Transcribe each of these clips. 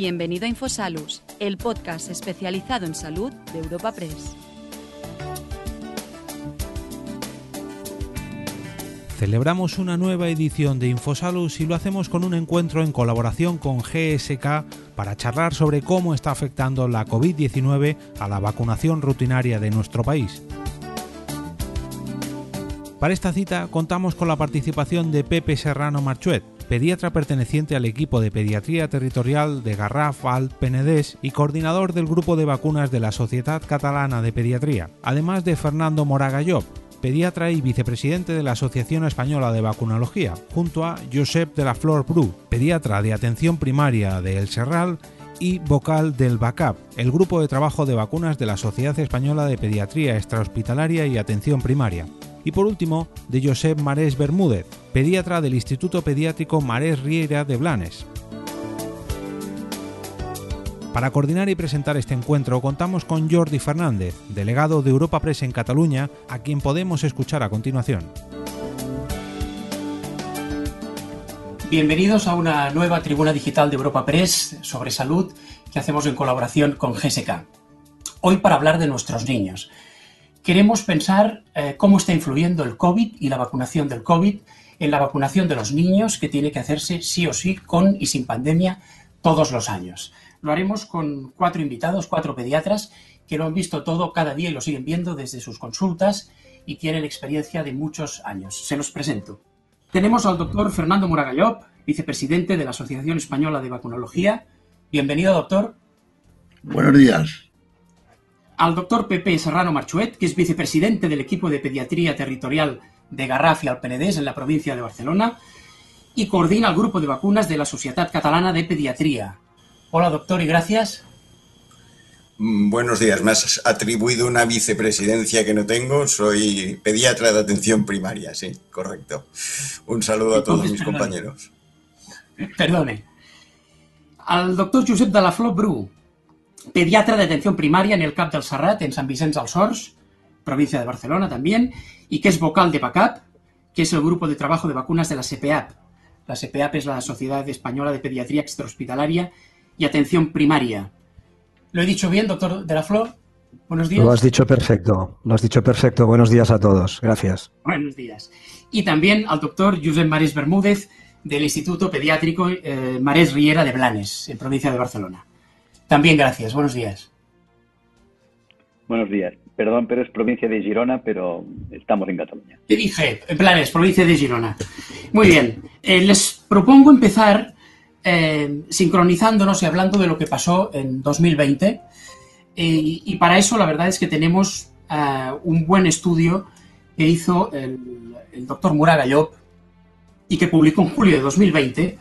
Bienvenido a Infosalus, el podcast especializado en salud de Europa Press. Celebramos una nueva edición de Infosalus y lo hacemos con un encuentro en colaboración con GSK para charlar sobre cómo está afectando la COVID-19 a la vacunación rutinaria de nuestro país. Para esta cita contamos con la participación de Pepe Serrano Marchuet, pediatra perteneciente al equipo de pediatría territorial de Garraf al Penedès y coordinador del grupo de vacunas de la Sociedad Catalana de Pediatría, además de Fernando Moraga Job, pediatra y vicepresidente de la Asociación Española de Vacunología, junto a Josep de la Flor Bru, pediatra de atención primaria de El Serral y vocal del BACAP, el grupo de trabajo de vacunas de la Sociedad Española de Pediatría Extrahospitalaria y Atención Primaria. Y por último, de Josep Marés Bermúdez, pediatra del Instituto Pediátrico Marés Riera de Blanes. Para coordinar y presentar este encuentro contamos con Jordi Fernández, delegado de Europa Press en Cataluña, a quien podemos escuchar a continuación. Bienvenidos a una nueva tribuna digital de Europa Press sobre salud que hacemos en colaboración con GSK. Hoy para hablar de nuestros niños. Queremos pensar eh, cómo está influyendo el COVID y la vacunación del COVID en la vacunación de los niños que tiene que hacerse sí o sí con y sin pandemia todos los años. Lo haremos con cuatro invitados, cuatro pediatras que lo han visto todo cada día y lo siguen viendo desde sus consultas y tienen experiencia de muchos años. Se los presento. Tenemos al doctor Fernando Moragallop, vicepresidente de la Asociación Española de Vacunología. Bienvenido, doctor. Buenos días. Al doctor Pepe Serrano Marchuet, que es vicepresidente del equipo de pediatría territorial de Garraf y Alpenedés en la provincia de Barcelona y coordina el grupo de vacunas de la Sociedad Catalana de Pediatría. Hola, doctor, y gracias. Mm, buenos días. Me has atribuido una vicepresidencia que no tengo. Soy pediatra de atención primaria, sí, correcto. Un saludo a todos mis compañeros. Perdone. Al doctor Josep de la Flor Bru, pediatra de atención primaria en el CAP del Serrat, en San Vicente dels Horts, provincia de Barcelona también, y que es vocal de PACAP, que es el grupo de trabajo de vacunas de la SEPEAP. La SEPEAP es la Sociedad Española de Pediatría Extrahospitalaria y Atención Primaria. ¿Lo he dicho bien, doctor de la Flor? Buenos días. Lo has dicho perfecto, lo has dicho perfecto. Buenos días a todos. Gracias. Buenos días. Y también al doctor Josep Marés Bermúdez del Instituto Pediátrico eh, Marés Riera de Blanes, en provincia de Barcelona. También gracias. Buenos días. Buenos días. Perdón, pero es provincia de Girona, pero estamos en Cataluña. ¿Qué dije? En Blanes, provincia de Girona. Muy bien. Eh, les propongo empezar eh, sincronizándonos y hablando de lo que pasó en 2020. Eh, y para eso la verdad es que tenemos eh, un buen estudio que hizo el, el doctor Muraga Llop y que publicó en julio de 2020,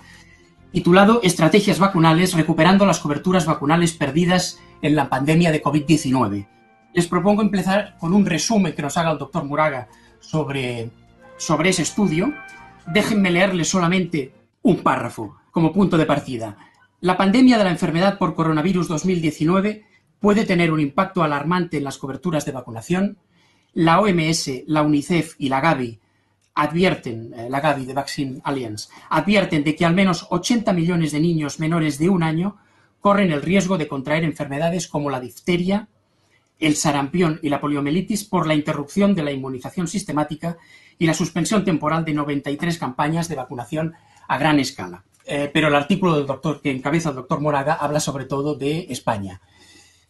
titulado Estrategias vacunales recuperando las coberturas vacunales perdidas en la pandemia de COVID-19. Les propongo empezar con un resumen que nos haga el doctor Muraga sobre, sobre ese estudio. Déjenme leerles solamente un párrafo como punto de partida. La pandemia de la enfermedad por coronavirus 2019 puede tener un impacto alarmante en las coberturas de vacunación. La OMS, la UNICEF y la Gavi advierten, eh, la Gavi de Vaccine Alliance, advierten de que al menos 80 millones de niños menores de un año corren el riesgo de contraer enfermedades como la difteria, el sarampión y la poliomielitis por la interrupción de la inmunización sistemática y la suspensión temporal de 93 campañas de vacunación a gran escala. Eh, pero el artículo del doctor que encabeza el doctor Moraga habla sobre todo de España.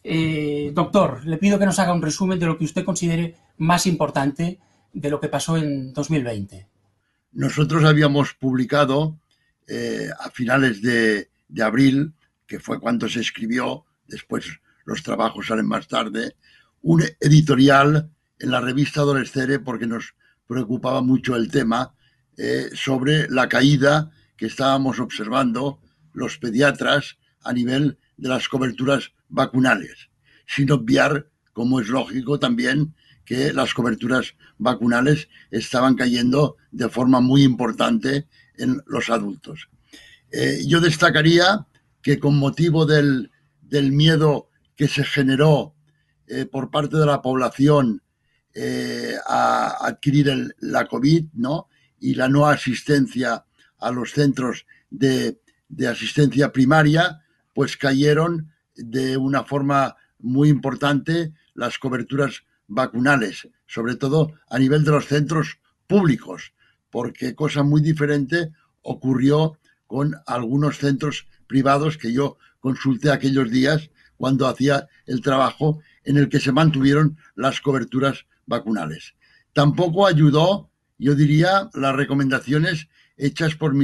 Eh, doctor, le pido que nos haga un resumen de lo que usted considere más importante de lo que pasó en 2020. Nosotros habíamos publicado eh, a finales de, abril, que fue cuando se escribió, después los trabajos salen más tarde, un editorial en la revista Adolescere porque nos preocupaba mucho el tema eh, sobre la caída que estábamos observando los pediatras a nivel de las coberturas vacunales, sin obviar, como es lógico también, que las coberturas vacunales estaban cayendo de forma muy importante en los adultos. Eh, yo destacaría que con motivo del, del miedo que se generó eh, por parte de la población eh, a adquirir la COVID ¿no? y la no asistencia a los centros de, de asistencia primaria, pues cayeron de una forma muy importante las coberturas vacunales, sobre todo a nivel de los centros públicos, porque cosa muy diferente ocurrió con algunos centros privados que yo consulté aquellos días cuando hacía el trabajo en el que se mantuvieron las coberturas vacunales. Tampoco ayudó, yo diría, las recomendaciones hechas por,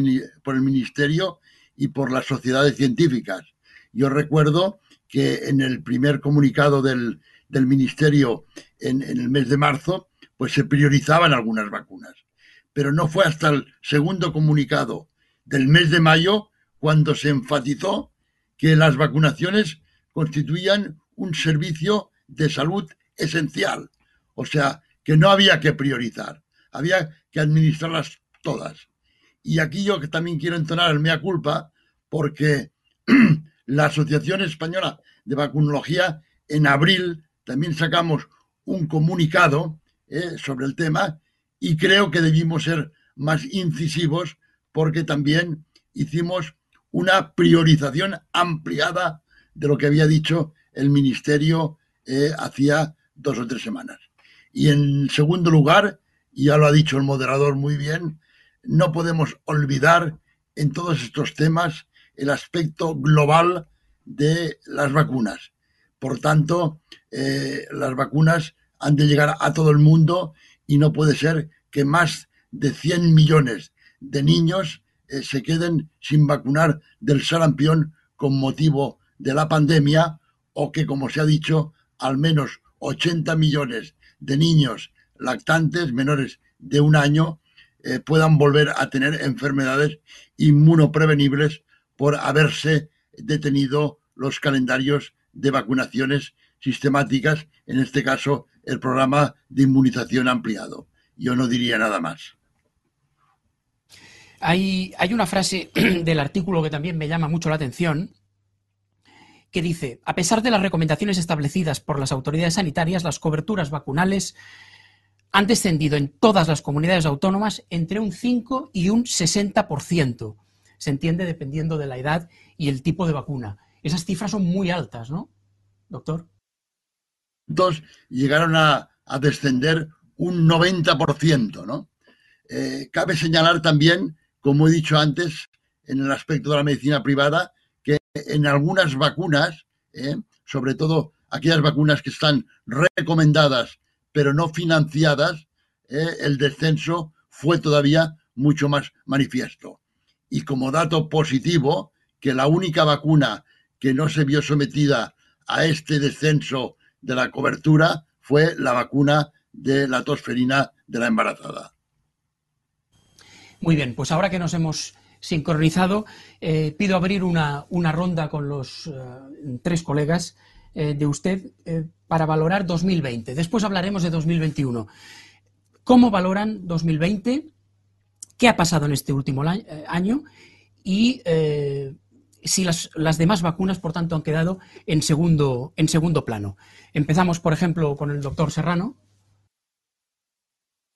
por el Ministerio y por las sociedades científicas. Yo recuerdo que en el primer comunicado del, del Ministerio en, el mes de marzo, pues se priorizaban algunas vacunas. Pero no fue hasta el segundo comunicado del mes de mayo cuando se enfatizó que las vacunaciones constituían un servicio de salud esencial. O sea, que no había que priorizar, había que administrarlas todas. Y aquí yo que también quiero entonar el mea culpa, porque la Asociación Española de Vacunología en abril también sacamos un comunicado eh, sobre el tema y creo que debimos ser más incisivos porque también hicimos una priorización ampliada de lo que había dicho el Ministerio eh, hacía dos o tres semanas. Y en segundo lugar, ya lo ha dicho el moderador muy bien, no podemos olvidar en todos estos temas el aspecto global de las vacunas. Por tanto, eh, las vacunas han de llegar a todo el mundo y no puede ser que más de 100 millones de niños eh, se queden sin vacunar del sarampión con motivo de la pandemia o que, como se ha dicho, al menos 80 millones de niños lactantes menores de un año eh, puedan volver a tener enfermedades inmunoprevenibles por haberse detenido los calendarios de vacunaciones sistemáticas, en este caso el programa de inmunización ampliado. Yo no diría nada más. Hay, hay una frase del artículo que también me llama mucho la atención, que dice, a pesar de las recomendaciones establecidas por las autoridades sanitarias, las coberturas vacunales han descendido en todas las comunidades autónomas entre un 5 y un 60%. Se entiende dependiendo de la edad y el tipo de vacuna. Esas cifras son muy altas, ¿no, doctor? Llegaron a, descender un 90%, ¿no? Eh, cabe señalar también, como he dicho antes, en el aspecto de la medicina privada, que en algunas vacunas, eh, sobre todo aquellas vacunas que están recomendadas pero no financiadas, eh, el descenso fue todavía mucho más manifiesto. Y como dato positivo, que la única vacuna que no se vio sometida a este descenso de la cobertura fue la vacuna de la tosferina de la embarazada. Muy bien, pues ahora que nos hemos sincronizado, eh, pido abrir una, ronda con los eh, tres colegas eh, de usted para valorar 2020. Después hablaremos de 2021. ¿Cómo valoran 2020? ¿Qué ha pasado en este último año? Y si las, las, demás vacunas, por tanto, han quedado en segundo, en segundo plano. Empezamos, por ejemplo, con el doctor Serrano.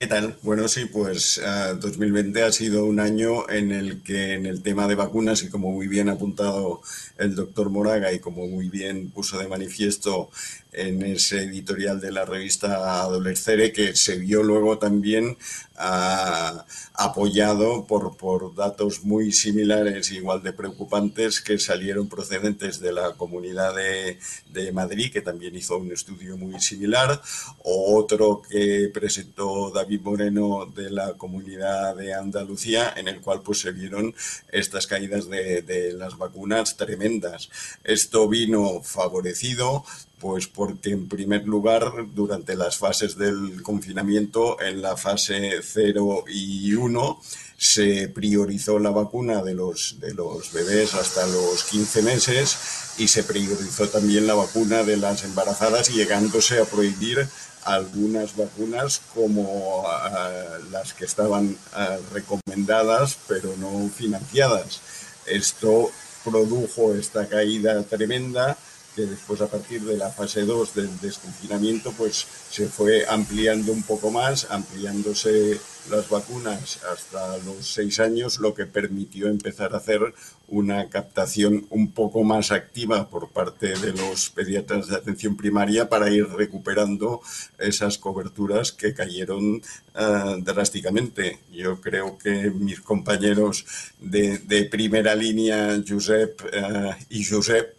¿Qué tal? Bueno, sí, pues 2020 eh, ha sido un año en el que en el tema de vacunas, y como muy bien ha apuntado el doctor Moraga y como muy bien puso de manifiesto en ese editorial de la revista Adolescere, que se vio luego también ah, apoyado por, por datos muy similares, igual de preocupantes, que salieron procedentes de la Comunidad de, de Madrid, que también hizo un estudio muy similar, o otro que presentó David Moreno de la Comunidad de Andalucía, en el cual pues se vieron estas caídas de, de las vacunas tremendas. Esto vino favorecido pues porque en primer lugar, durante las fases del confinamiento, en la fase 0 y 1, se priorizó la vacuna de los, de los bebés hasta los 15 meses y se priorizó también la vacuna de las embarazadas, llegándose a prohibir algunas vacunas como ah, las que estaban ah, recomendadas pero no financiadas. Esto produjo esta caída tremenda que después a partir de la fase 2 del desconfinamiento pues se fue ampliando un poco más, ampliándose las vacunas hasta los seis años, lo que permitió empezar a hacer una captación un poco más activa por parte de los pediatras de atención primaria para ir recuperando esas coberturas que cayeron eh, drásticamente. Yo creo que mis compañeros de, primera línea, Josep eh, y Josep,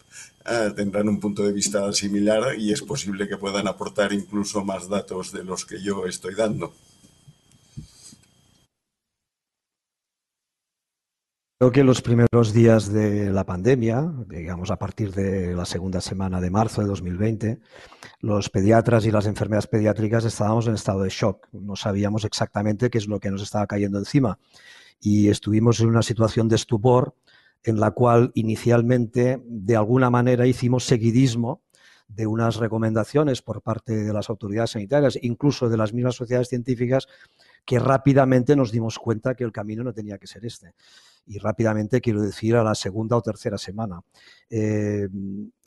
eh, tendrán un punto de vista similar y es posible que puedan aportar incluso más datos de los que yo estoy dando. Creo que los primeros días de la pandemia, digamos a partir de la segunda semana de marzo de 2020, los pediatras y las enfermedades pediátricas estábamos en estado de shock. No sabíamos exactamente qué es lo que nos estaba cayendo encima. Y estuvimos en una situación de estupor en la cual inicialmente, de alguna manera, hicimos seguidismo de unas recomendaciones por parte de las autoridades sanitarias, incluso de las mismas sociedades científicas, que rápidamente nos dimos cuenta que el camino no tenía que ser este y rápidamente quiero decir a la segunda o tercera semana. Eh,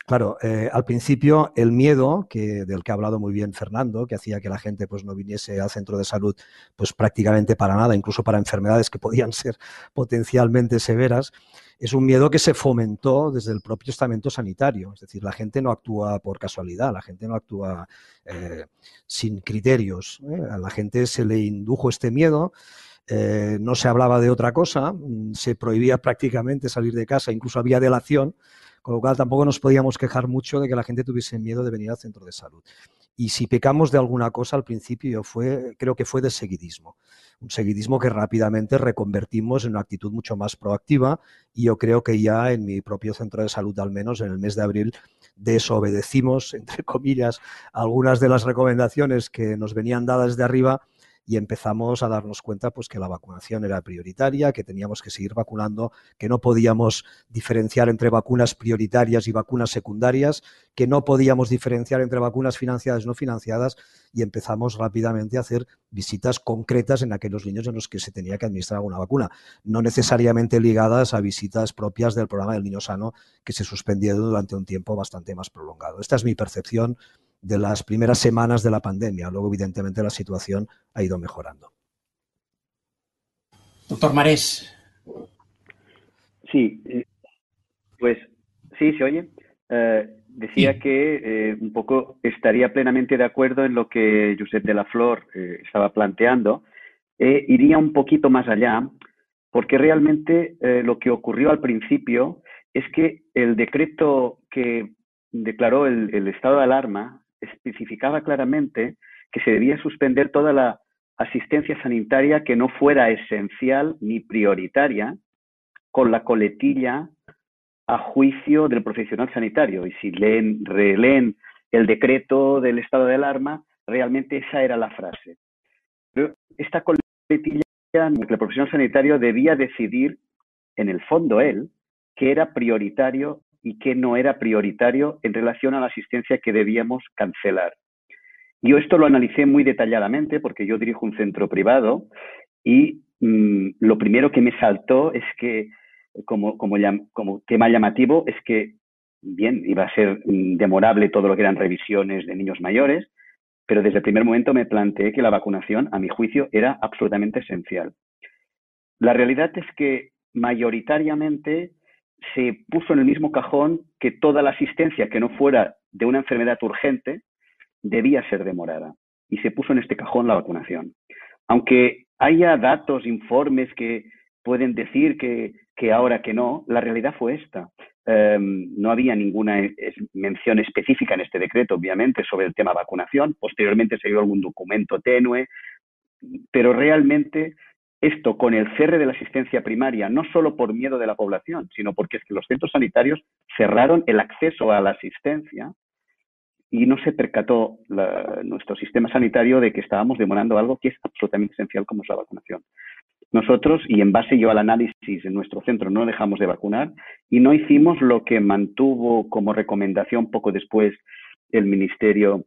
claro, eh, al principio el miedo, que, del que ha hablado muy bien Fernando, que hacía que la gente pues, no viniese al centro de salud pues, prácticamente para nada, incluso para enfermedades que podían ser potencialmente severas, es un miedo que se fomentó desde el propio estamento sanitario. Es decir, la gente no actúa por casualidad, la gente no actúa eh, sin criterios. A la gente se le indujo este miedo eh, no se hablaba de otra cosa, mm, se prohibía prácticamente salir de casa, incluso había delación, con lo cual tampoco nos podíamos quejar mucho de que la gente tuviese miedo de venir al centro de salud. Y si pecamos de alguna cosa al principio, fue, creo que fue de seguidismo. Un seguidismo que rápidamente reconvertimos en una actitud mucho más proactiva y yo creo que ya en mi propio centro de salud, al menos en el mes de abril, desobedecimos, entre comillas, algunas de las recomendaciones que nos venían dadas de arriba y empezamos a darnos cuenta pues, que la vacunación era prioritaria, que teníamos que seguir vacunando, que no podíamos diferenciar entre vacunas prioritarias y vacunas secundarias, que no podíamos diferenciar entre vacunas financiadas y no financiadas y empezamos rápidamente a hacer visitas concretas en aquellos niños en los que se tenía que administrar alguna vacuna, no necesariamente ligadas a visitas propias del programa del niño sano que se suspendió durante un tiempo bastante más prolongado. Esta es mi percepción de las primeras semanas de la pandemia. Luego, evidentemente, la situación ha ido mejorando. Doctor Marés. Sí, eh, pues sí, se oye. Eh, decía que eh, un poco estaría plenamente de acuerdo en lo que Josep de la Flor estaba planteando. iría un poquito más allá, porque realmente lo que ocurrió al principio es que el decreto que declaró el estado de alarma especificaba claramente que se debía suspender toda la asistencia sanitaria que no fuera esencial ni prioritaria con la coletilla a juicio del profesional sanitario. Y si leen, releen el decreto del estado de alarma, realmente esa era la frase. Pero esta coletilla, el profesional sanitario debía decidir, en el fondo él, que era prioritario y qué no era prioritario en relación a la asistencia que debíamos cancelar. Yo esto lo analicé muy detalladamente porque yo dirijo un centro privado y mm, lo primero que me saltó es que, como, tema llamativo, es que, bien, iba a ser mm, demorable todo lo que eran revisiones de niños mayores, pero desde el primer momento me planteé que la vacunación, a mi juicio, era absolutamente esencial. La realidad es que mayoritariamente se puso en el mismo cajón que toda la asistencia que no fuera de una enfermedad urgente debía ser demorada. Y se puso en este cajón la vacunación. Aunque haya datos, informes que pueden decir que, ahora que no, la realidad fue esta. Em, no había ninguna mención específica en este decreto, obviamente, sobre el tema vacunación. Posteriormente se dio algún documento tenue, pero realmente esto con el cierre de la asistencia primaria, no solo por miedo de la población, sino porque es que los centros sanitarios cerraron el acceso a la asistencia y no se percató nuestro sistema sanitario de que estábamos demorando algo que es absolutamente esencial como es la vacunación. Nosotros, y en base yo al análisis en nuestro centro, no dejamos de vacunar y no hicimos lo que mantuvo como recomendación poco después el Ministerio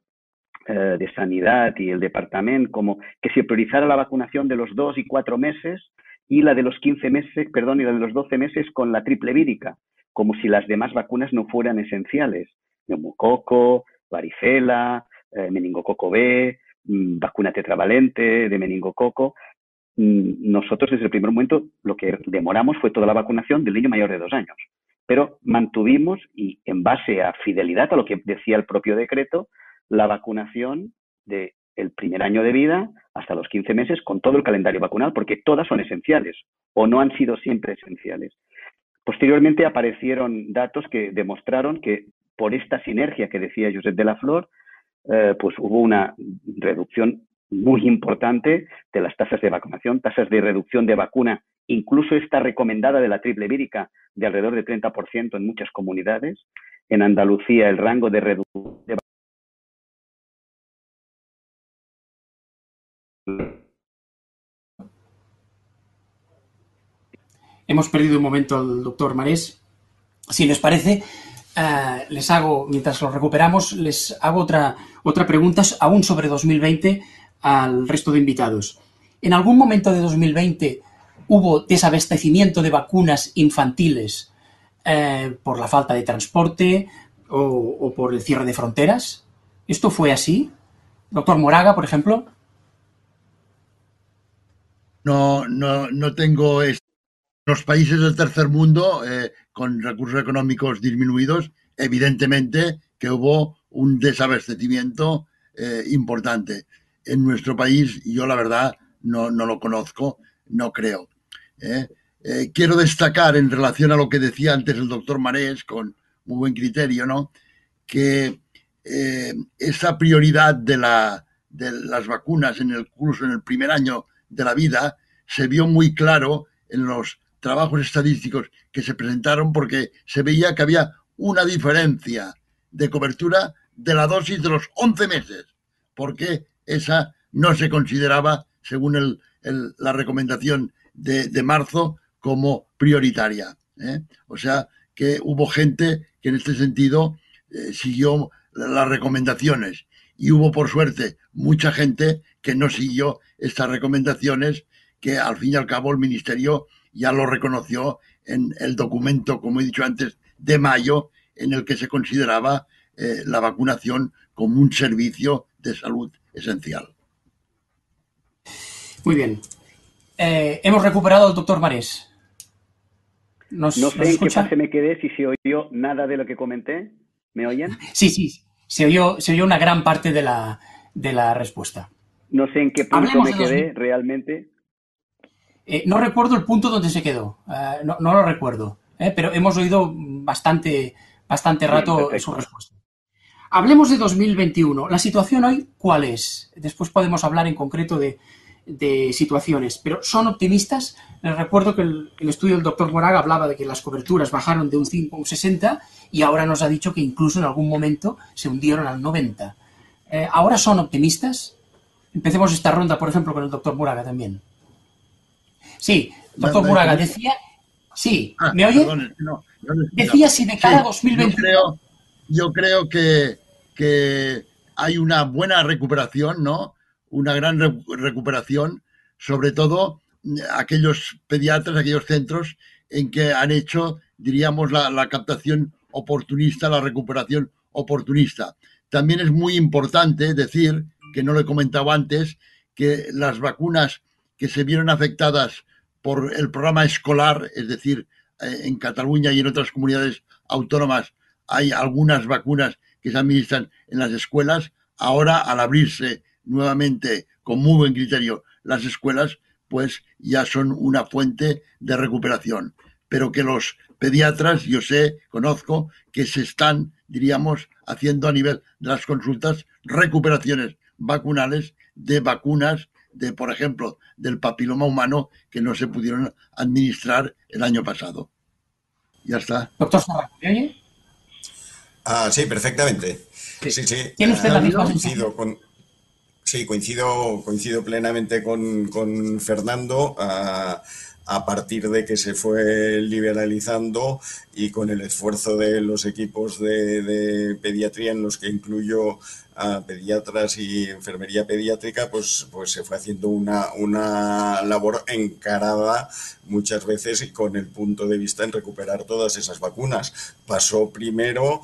eh, de Sanidad y el Departamento, como que se priorizara la vacunación de los dos y cuatro meses y la de los 15 meses, perdón, y la de los 12 meses con la triple vírica, como si las demás vacunas no fueran esenciales. neumococo, varicela, eh, meningococo B, mm, vacuna tetravalente de meningococo. Mm, nosotros desde el primer momento lo que demoramos fue toda la vacunación del niño mayor de dos años, pero mantuvimos y en base a fidelidad a lo que decía el propio decreto, la vacunación del el primer año de vida hasta los 15 meses con todo el calendario vacunal, porque todas son esenciales o no han sido siempre esenciales. Posteriormente aparecieron datos que demostraron que por esta sinergia que decía Josep de la Flor, eh, pues hubo una reducción muy importante de las tasas de vacunación, tasas de reducción de vacuna, incluso esta recomendada de la triple vírica de alrededor de 30% en muchas comunidades. En Andalucía el rango de reducción de Hemos perdido un momento al doctor Marés. Si les parece, eh, les hago, mientras lo recuperamos, les hago otra, otra pregunta aún sobre 2020 al resto de invitados. ¿En algún momento de 2020 hubo desabastecimiento de vacunas infantiles eh, por la falta de transporte o, o, por el cierre de fronteras? ¿Esto fue así? Doctor Moraga, por ejemplo. No, no, no tengo los países del tercer mundo, eh, con recursos económicos disminuidos, evidentemente que hubo un desabastecimiento eh, importante. En nuestro país, yo la verdad no, no lo conozco, no creo. ¿eh? Quiero destacar en relación a lo que decía antes el doctor Marés, con muy buen criterio, ¿no? que esa prioridad de, la, de las vacunas en el curso, en el primer año de la vida, se vio muy claro en los trabajos estadísticos que se presentaron porque se veía que había una diferencia de cobertura de la dosis de los 11 meses, porque esa no se consideraba, según el, la recomendación de, de, marzo, como prioritaria. ¿eh? O sea, que hubo gente que en este sentido eh, siguió las recomendaciones y hubo, por suerte, mucha gente que no siguió estas recomendaciones que al fin y al cabo el Ministerio ya lo reconoció en el documento, como he dicho antes, de mayo, en el que se consideraba eh, la vacunación como un servicio de salud esencial. Muy bien. Eh, hemos recuperado al doctor Marés. ¿Nos, no sé ¿nos en qué fase me quedé, si se oyó nada de lo que comenté. ¿Me oyen? Sí, sí, se oyó, se oyó una gran parte de la, de la respuesta. No sé en qué punto Hablemos me quedé dos... realmente. Eh, no recuerdo el punto donde se quedó, uh, no, no, lo recuerdo, eh, pero hemos oído bastante, bastante rato su respuesta. Hablemos de 2021. ¿La situación hoy cuál es? Después podemos hablar en concreto de, de situaciones, pero ¿son optimistas? Les recuerdo que el, el, estudio del doctor Moraga hablaba de que las coberturas bajaron de un 5 a un 60 y ahora nos ha dicho que incluso en algún momento se hundieron al 90. Eh, ¿Ahora son optimistas? Empecemos esta ronda, por ejemplo, con el doctor Moraga también. Sí, doctor no, Muraga, decía... Sí, ah, ¿me oye? Perdón, no, no decía si de cara a 2021... Yo creo, yo creo que, que, hay una buena recuperación, ¿no? Una gran re recuperación, sobre todo aquellos pediatras, aquellos centros en que han hecho, diríamos, la, la captación oportunista, la recuperación oportunista. También es muy importante decir, que no lo he comentado antes, que las vacunas que se vieron afectadas por el programa escolar, es decir, eh, en Cataluña y en otras comunidades autónomas hay algunas vacunas que se administran en las escuelas. Ahora, al abrirse nuevamente con muy buen criterio las escuelas, pues ya son una fuente de recuperación. Pero que los pediatras, yo sé, conozco, que se están, diríamos, haciendo a nivel de las consultas recuperaciones vacunales de vacunas de, por ejemplo, del papiloma humano que no se pudieron administrar el año pasado. Ya está. Doctor ¿me oye? Ah, sí, perfectamente. Sí, sí. sí. ¿Tiene usted la misma coincido con, Sí, coincido, coincido plenamente con, con Fernando. Uh, a partir de que se fue liberalizando y con el esfuerzo de los equipos de, pediatría en los que incluyo a pediatras y enfermería pediátrica, pues, pues se fue haciendo una, una labor encarada muchas veces y con el punto de vista en recuperar todas esas vacunas. Pasó primero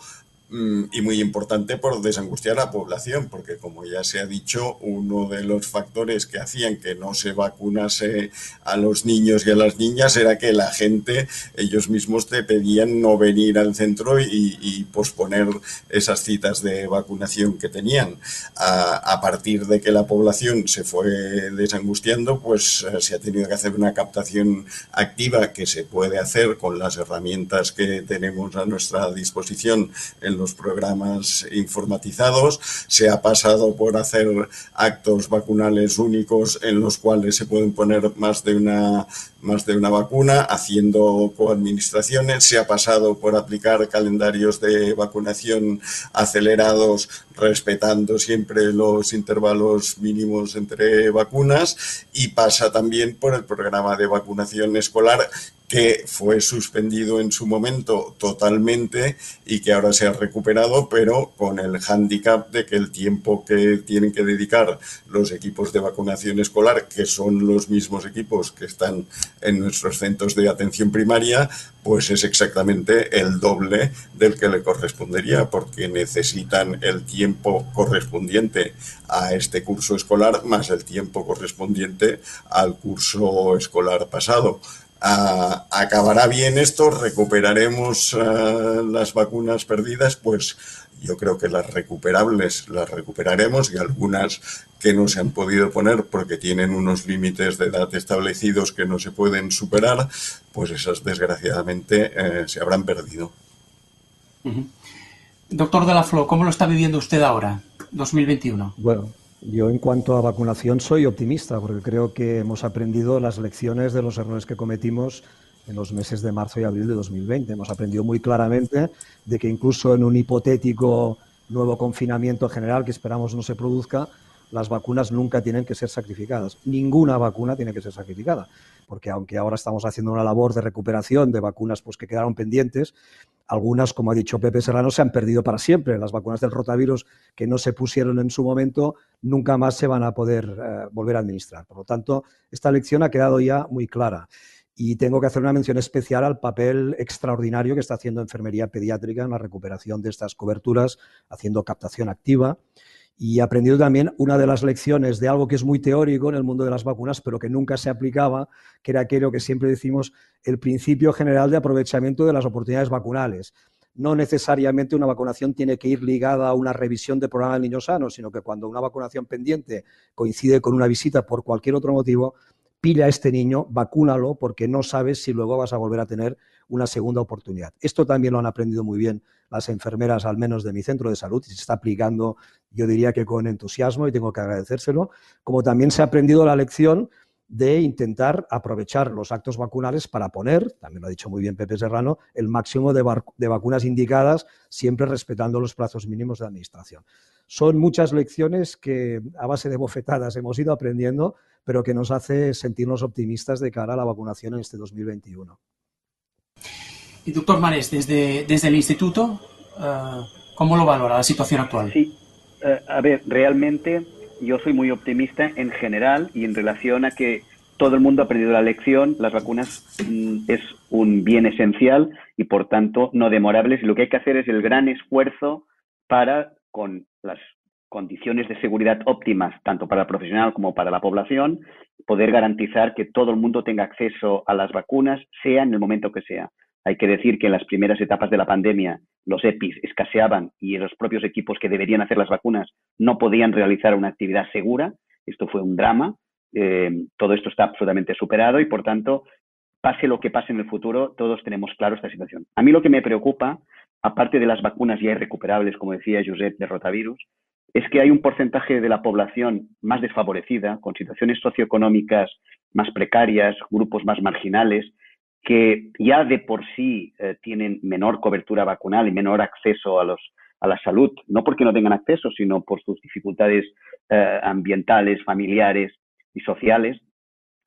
y muy importante por desangustiar a la población, porque como ya se ha dicho, uno de los factores que hacían que no se vacunase a los niños y a las niñas era que la gente, ellos mismos te pedían no venir al centro y, posponer esas citas de vacunación que tenían. A, partir de que la población se fue desangustiando, pues eh, se ha tenido que hacer una captación activa que se puede hacer con las herramientas que tenemos a nuestra disposición en programas informatizados. Se ha pasado por hacer actos vacunales únicos en los cuales se pueden poner más de una más de una vacuna, haciendo coadministraciones, se ha pasado por aplicar calendarios de vacunación acelerados, respetando siempre los intervalos mínimos entre vacunas, y pasa también por el programa de vacunación escolar que fue suspendido en su momento totalmente y que ahora se ha recuperado, pero con el hándicap de que el tiempo que tienen que dedicar los equipos de vacunación escolar, que son los mismos equipos que están en nuestros centros de atención primaria, pues es exactamente el doble del que le correspondería, porque necesitan el tiempo correspondiente a este curso escolar más el tiempo correspondiente al curso escolar pasado acabará bien esto, recuperaremos eh, las vacunas perdidas, pues yo creo que las recuperables las recuperaremos y algunas que no se han podido poner porque tienen unos límites de edad establecidos que no se pueden superar, pues esas desgraciadamente eh, se habrán perdido. Doctor de la Flo, ¿cómo lo está viviendo usted ahora, 2021? Bueno, yo en cuanto a vacunación soy optimista porque creo que hemos aprendido las lecciones de los errores que cometimos en los meses de marzo y abril de 2020. Hemos aprendido muy claramente de que incluso en un hipotético nuevo confinamiento general que esperamos no se produzca, las vacunas nunca tienen que ser sacrificadas. Ninguna vacuna tiene que ser sacrificada, porque aunque ahora estamos haciendo una labor de recuperación de vacunas pues, que quedaron pendientes, algunas, como ha dicho Pepe Serrano, se han perdido para siempre. Las vacunas del rotavirus que no se pusieron en su momento nunca más se van a poder eh, volver a administrar. Por lo tanto, esta lección ha quedado ya muy clara. Y tengo que hacer una mención especial al papel extraordinario que está haciendo Enfermería Pediátrica en la recuperación de estas coberturas, haciendo captación activa y aprendido también una de las lecciones de algo que es muy teórico en el mundo de las vacunas, pero que nunca se aplicaba, que era aquello que siempre decimos, el principio general de aprovechamiento de las oportunidades vacunales. No necesariamente una vacunación tiene que ir ligada a una revisión de programa de niños sanos, sino que cuando una vacunación pendiente coincide con una visita por cualquier otro motivo, pilla a este niño, vacúnalo, porque no sabes si luego vas a volver a tener una segunda oportunidad. Esto también lo han aprendido muy bien las enfermeras, al menos de mi centro de salud, y se está aplicando, yo diría que con entusiasmo, y tengo que agradecérselo, como también se ha aprendido la lección de intentar aprovechar los actos vacunales para poner, también lo ha dicho muy bien Pepe Serrano, el máximo de, vacunas indicadas, siempre respetando los plazos mínimos de administración. Son muchas lecciones que a base de bofetadas hemos ido aprendiendo, pero que nos hace sentirnos optimistas de cara a la vacunación en este 2021. Y doctor Mares, desde, desde el instituto, eh, ¿cómo lo valora la situación actual? Sí, eh, a ver, realmente yo soy muy optimista en general y en relación a que todo el mundo ha aprendido la lección, las vacunas mm, es un bien esencial y por tanto no demorables y lo que hay que hacer es el gran esfuerzo para, con las condiciones de seguridad óptimas, tanto para el profesional como para la población, poder garantizar que todo el mundo tenga acceso a las vacunas, sea en el momento que sea. Hay que decir que en las primeras etapas de la pandemia los EPIs escaseaban y los propios equipos que deberían hacer las vacunas no podían realizar una actividad segura. Esto fue un drama. Eh, todo esto está absolutamente superado y, por tanto, pase lo que pase en el futuro, todos tenemos claro esta situación. A mí lo que me preocupa, aparte de las vacunas ya irrecuperables, como decía Josep, de rotavirus, es que hay un porcentaje de la población más desfavorecida, con situaciones socioeconómicas más precarias, grupos más marginales, que ya de por sí eh, tienen menor cobertura vacunal y menor acceso a, la salud, no porque no tengan acceso, sino por sus dificultades eh, ambientales, familiares y sociales.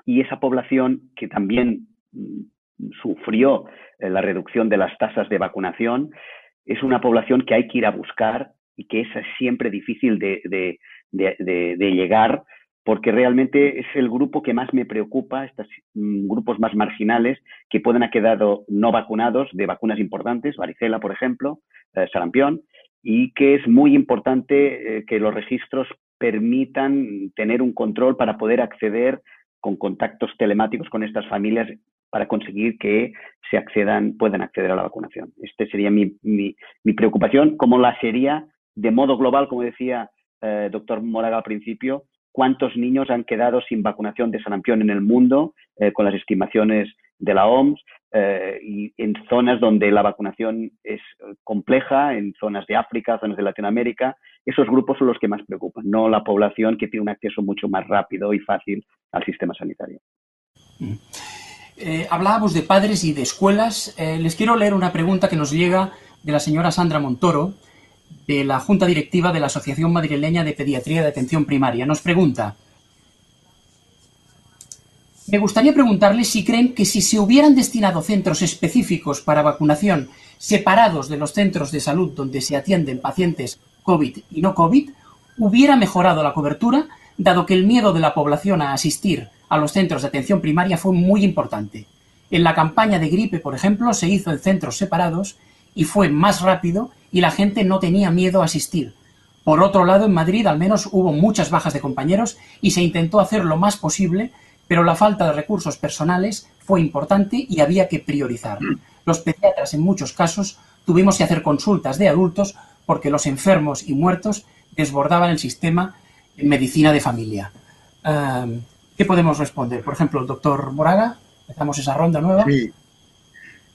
Y esa población que también mm, sufrió eh, la reducción de las tasas de vacunación, es una población que hay que ir a buscar y que es siempre difícil de, llegar porque realmente es el grupo que más me preocupa, estos mm, grupos más marginales que pueden haber quedado no vacunados de vacunas importantes, varicela, por ejemplo, eh, sarampión, y que es muy importante eh, que los registros permitan tener un control para poder acceder con contactos telemáticos con estas familias para conseguir que se accedan, puedan acceder a la vacunación. Este sería mi, mi, preocupación, como la sería de modo global, como decía eh, doctor Moraga al principio, cuántos niños han quedado sin vacunación de sarampión en el mundo, eh, con las estimaciones de la OMS, eh, y en zonas donde la vacunación es compleja, en zonas de África, zonas de Latinoamérica, esos grupos son los que más preocupan, no la población que tiene un acceso mucho más rápido y fácil al sistema sanitario. Eh, hablábamos de padres y de escuelas. les quiero leer una pregunta que nos llega de la señora Sandra Montoro, de la Junta Directiva de la Asociación Madrileña de Pediatría de Atención Primaria. Nos pregunta, me gustaría preguntarle si creen que si se hubieran destinado centros específicos para vacunación separados de los centros de salud donde se atienden pacientes COVID y no COVID, hubiera mejorado la cobertura, dado que el miedo de la población a asistir a los centros de atención primaria fue muy importante. En la campaña de gripe, por ejemplo, se hizo en centros separados y fue más rápido y la gente no tenía miedo a asistir. Por otro lado, en Madrid al menos hubo muchas bajas de compañeros y se intentó hacer lo más posible, pero la falta de recursos personales fue importante y había que priorizar. Los pediatras en muchos casos tuvimos que hacer consultas de adultos porque los enfermos y muertos desbordaban el sistema en medicina de familia. ¿Qué podemos responder? Por ejemplo, el doctor Moraga, empezamos esa ronda nueva. Sí,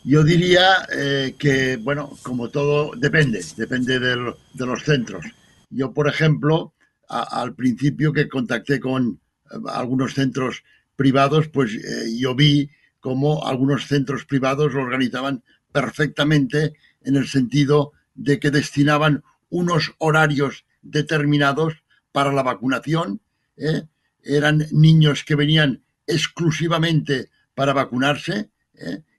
yo diría eh, que, bueno, como todo, depende, depende de, los centros. Yo, por ejemplo, al principio que contacté con eh, algunos centros privados, pues eh, yo vi cómo algunos centros privados lo organizaban perfectamente en el sentido de que destinaban unos horarios determinados para la vacunación. Eran niños que venían exclusivamente para vacunarse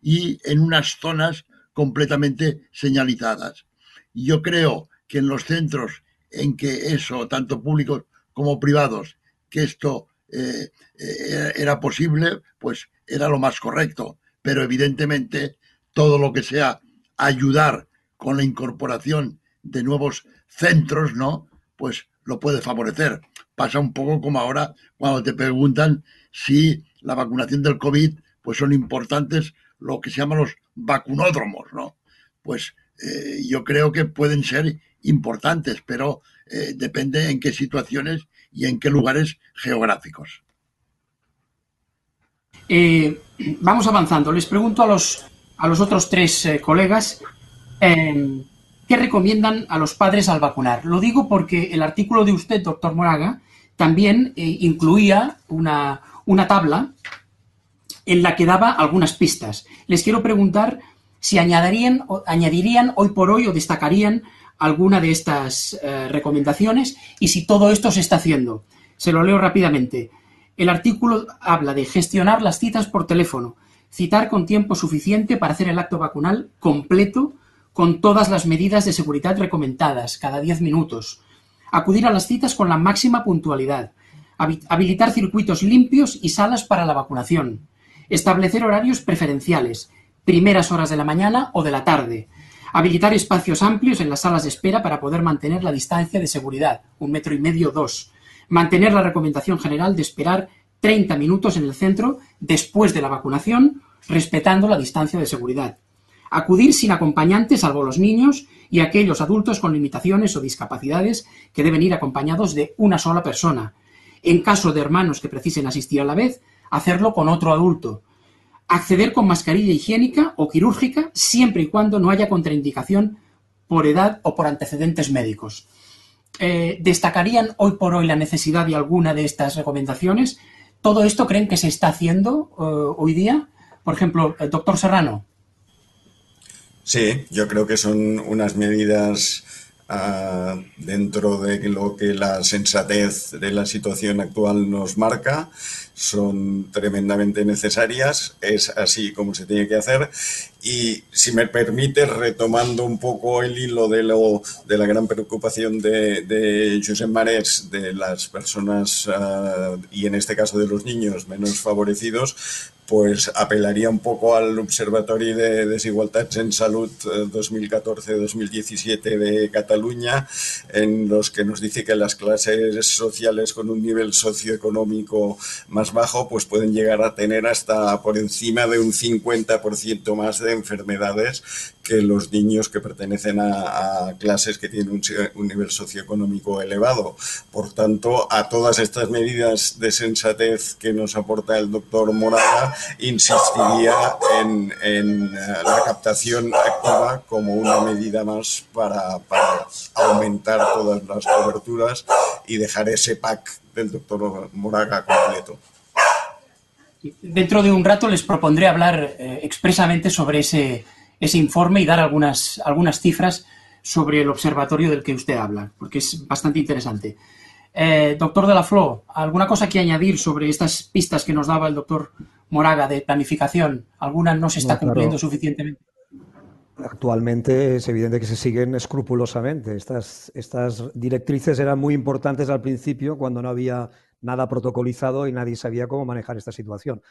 y en unas zonas completamente señalizadas. Yo creo que en los centros en que eso, tanto públicos como privados, que esto eh, eh, era posible, pues era lo más correcto. Pero evidentemente todo lo que sea ayudar con la incorporación de nuevos centros, ¿no? Pues lo puede favorecer. Pasa un poco como ahora cuando te preguntan si la vacunación del COVID pues son importantes lo que se llaman los vacunódromos, ¿no? Pues eh, yo creo que pueden ser importantes, pero eh, depende en qué situaciones y en qué lugares geográficos. Eh, vamos avanzando. Les pregunto a los, a los otros tres colegas em, qué recomiendan a los padres al vacunar. Lo digo porque el artículo de usted, doctor Moraga, también incluía una, una tabla en la que daba algunas pistas. Les quiero preguntar si añadirían, añadirían hoy por hoy o destacarían alguna de estas eh, recomendaciones y si todo esto se está haciendo. Se lo leo rápidamente. El artículo habla de gestionar las citas por teléfono, citar con tiempo suficiente para hacer el acto vacunal completo con todas las medidas de seguridad recomendadas cada 10 minutos, acudir a las citas con la máxima puntualidad, habilitar circuitos limpios y salas para la vacunación, Establecer horarios preferenciales, primeras horas de la mañana o de la tarde. Habilitar espacios amplios en las salas de espera para poder mantener la distancia de seguridad, un metro y medio, dos. Mantener la recomendación general de esperar 30 minutos en el centro después de la vacunación, respetando la distancia de seguridad. Acudir sin acompañantes, salvo los niños y aquellos adultos con limitaciones o discapacidades que deben ir acompañados de una sola persona. En caso de hermanos que precisen asistir a la vez, hacerlo con otro adulto. Acceder con mascarilla higiénica o quirúrgica siempre y cuando no haya contraindicación por edad o por antecedentes médicos. Eh, ¿Destacarían hoy por hoy la necesidad de alguna de estas recomendaciones? ¿Todo esto creen que se está haciendo eh, hoy día? Por ejemplo, el doctor Serrano. Sí, yo creo que son unas medidas ah, dentro de lo que la sensatez de la situación actual nos marca, son tremendamente necesarias, es así como se tiene que hacer. Y si me permite, retomando un poco el hilo de, lo, de la gran preocupación de, de Josep Marés, de las personas ah, y en este caso de los niños menos favorecidos, pues apelaría un poco al Observatorio de Desigualdades en Salud 2014-2017 eh, de Cataluña, en los que nos dice que las clases sociales con un nivel socioeconómico más bajo pues pueden llegar a tener hasta por encima de un 50% más de enfermedades que los niños que pertenecen a, clases que tienen un, nivel socioeconómico elevado. Por tanto, a todas estas medidas de sensatez que nos aporta el doctor Morada, insistiría en, en, eh, la captación activa como una medida más para, para, aumentar todas las coberturas y dejar ese pack del doctor Moraga completo. Dentro de un rato les propondré hablar eh, expresamente sobre ese, ese informe y dar algunas, algunas cifras sobre el observatorio del que usted habla, porque es bastante interesante. Eh, doctor de la Flo, ¿alguna cosa que añadir sobre estas pistas que nos daba el doctor Moraga de planificación? ¿Alguna no se está cumpliendo suficientemente? Actualmente es evidente que se siguen escrupulosamente. Estas, estas directrices eran muy importantes al principio cuando no había nada protocolizado y nadie sabía cómo manejar esta situación.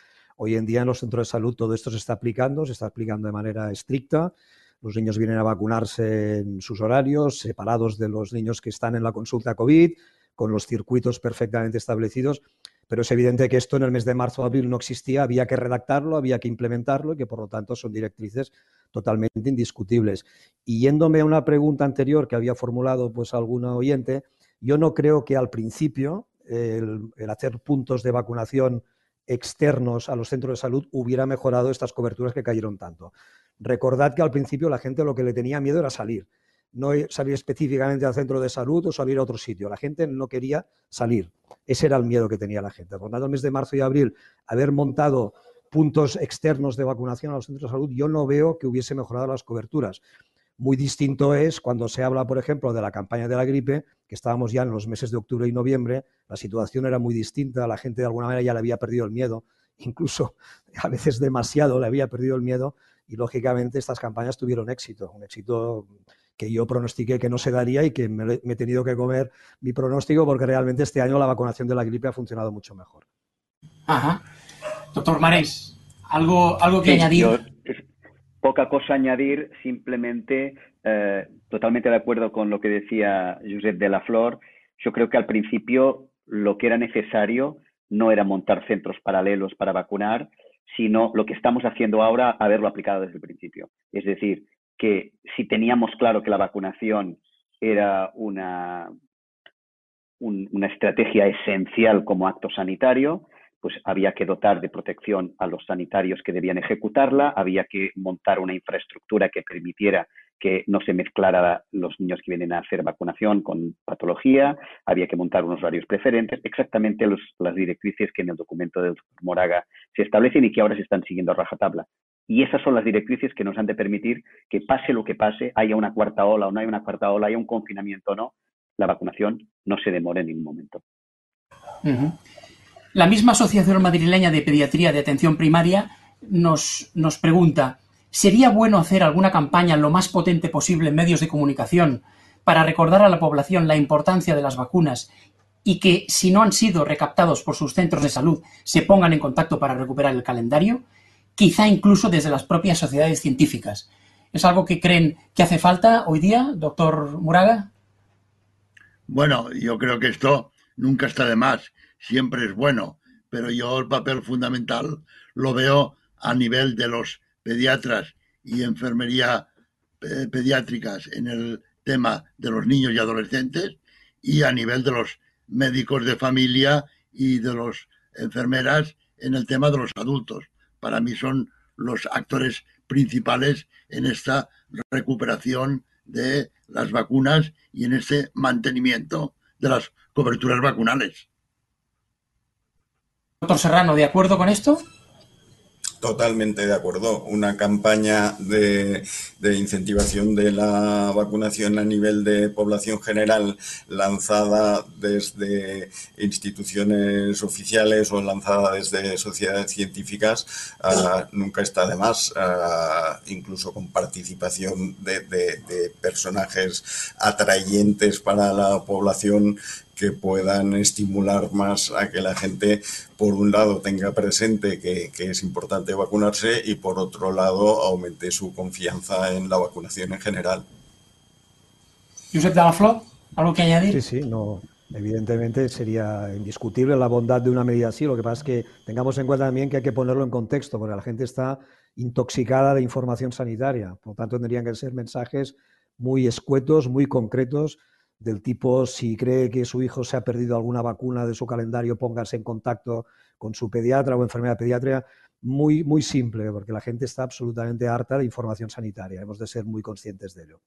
Hoy en día en los centros de salud todo esto se está aplicando, se está aplicando de manera estricta. Los niños vienen a vacunarse en sus horarios, separados de los niños que están en la consulta COVID, con los circuitos perfectamente establecidos, pero es evidente que esto en el mes de marzo o abril no existía, había que redactarlo, había que implementarlo y que por lo tanto son directrices totalmente indiscutibles. Y yéndome a una pregunta anterior que había formulado pues alguna oyente, yo no creo que al principio el, el hacer puntos de vacunación externos a los centros de salud hubiera mejorado estas coberturas que cayeron tanto. Recordad que al principio la gente lo que le tenía miedo era salir no salir específicamente al centro de salud o salir a otro sitio. La gente no quería salir. Ese era el miedo que tenía la gente. Por tanto, el mes de marzo y abril, haber montado puntos externos de vacunación a los centros de salud, yo no veo que hubiese mejorado las coberturas. Muy distinto es cuando se habla, por ejemplo, de la campaña de la gripe, que estábamos ya en los meses de octubre y noviembre, la situación era muy distinta, la gente de alguna manera ya le había perdido el miedo, incluso a veces demasiado le había perdido el miedo y lógicamente estas campañas tuvieron éxito, un éxito que yo pronostiqué que no se daría y que me, he tenido que comer mi pronóstico porque realmente este año la vacunación de la gripe ha funcionado mucho mejor. Ajá. Doctor Marés, ¿algo, algo que añadir? poca cosa añadir, simplemente eh, totalmente de acuerdo con lo que decía Josep de la Flor. Yo creo que al principio lo que era necesario no era montar centros paralelos para vacunar, sino lo que estamos haciendo ahora, haberlo aplicado desde el principio. Es decir, que si teníamos claro que la vacunación era una, una estrategia esencial como acto sanitario, pues había que dotar de protección a los sanitarios que debían ejecutarla, había que montar una infraestructura que permitiera que no se mezclara los niños que vienen a hacer vacunación con patología, había que montar unos horarios preferentes, exactamente las directrices que en el documento del doctor Moraga se establecen y que ahora se están siguiendo a rajatabla. Y esas son las directrices que nos han de permitir que pase lo que pase, haya una cuarta ola o no haya una cuarta ola, haya un confinamiento o no, la vacunación no se demore en ningún momento. La misma Asociación Madrileña de Pediatría de Atención Primaria nos, nos pregunta, ¿sería bueno hacer alguna campaña lo más potente posible en medios de comunicación para recordar a la población la importancia de las vacunas y que, si no han sido recaptados por sus centros de salud, se pongan en contacto para recuperar el calendario? quizá incluso desde las propias sociedades científicas. ¿Es algo que creen que hace falta hoy día, doctor Muraga? Bueno, yo creo que esto nunca está de más, siempre es bueno, pero yo el papel fundamental lo veo a nivel de los pediatras y enfermería eh, pediátricas en el tema de los niños y adolescentes y a nivel de los médicos de familia y de los enfermeras en el tema de los adultos para mí son los actores principales en esta recuperación de las vacunas y en este mantenimiento de las coberturas vacunales. Doctor Serrano, ¿de acuerdo con esto? Totalmente de acuerdo. Una campaña de, incentivación de la vacunación a nivel de población general lanzada desde instituciones oficiales o lanzada desde sociedades científicas ah, nunca está de más, ah, incluso con participación de, de personajes atrayentes para la población que puedan estimular más a que la gente, por un lado, tenga presente que, es importante vacunarse y, por otro lado, aumente su confianza en la vacunación en general. Josep de la Flor, ¿algo que añadir? Sí, sí, no. Evidentemente sería indiscutible la bondad de una medida así. Lo que pasa es que tengamos en cuenta también que hay que ponerlo en contexto, porque la gente está intoxicada de información sanitaria. Por lo tanto, tendrían que ser mensajes muy escuetos, muy concretos del tipo si cree que su hijo se ha perdido alguna vacuna de su calendario, póngase en contacto con su pediatra o enfermera pediátrica. Muy, muy simple, porque la gente está absolutamente harta de información sanitaria. Hemos de ser muy conscientes de ello.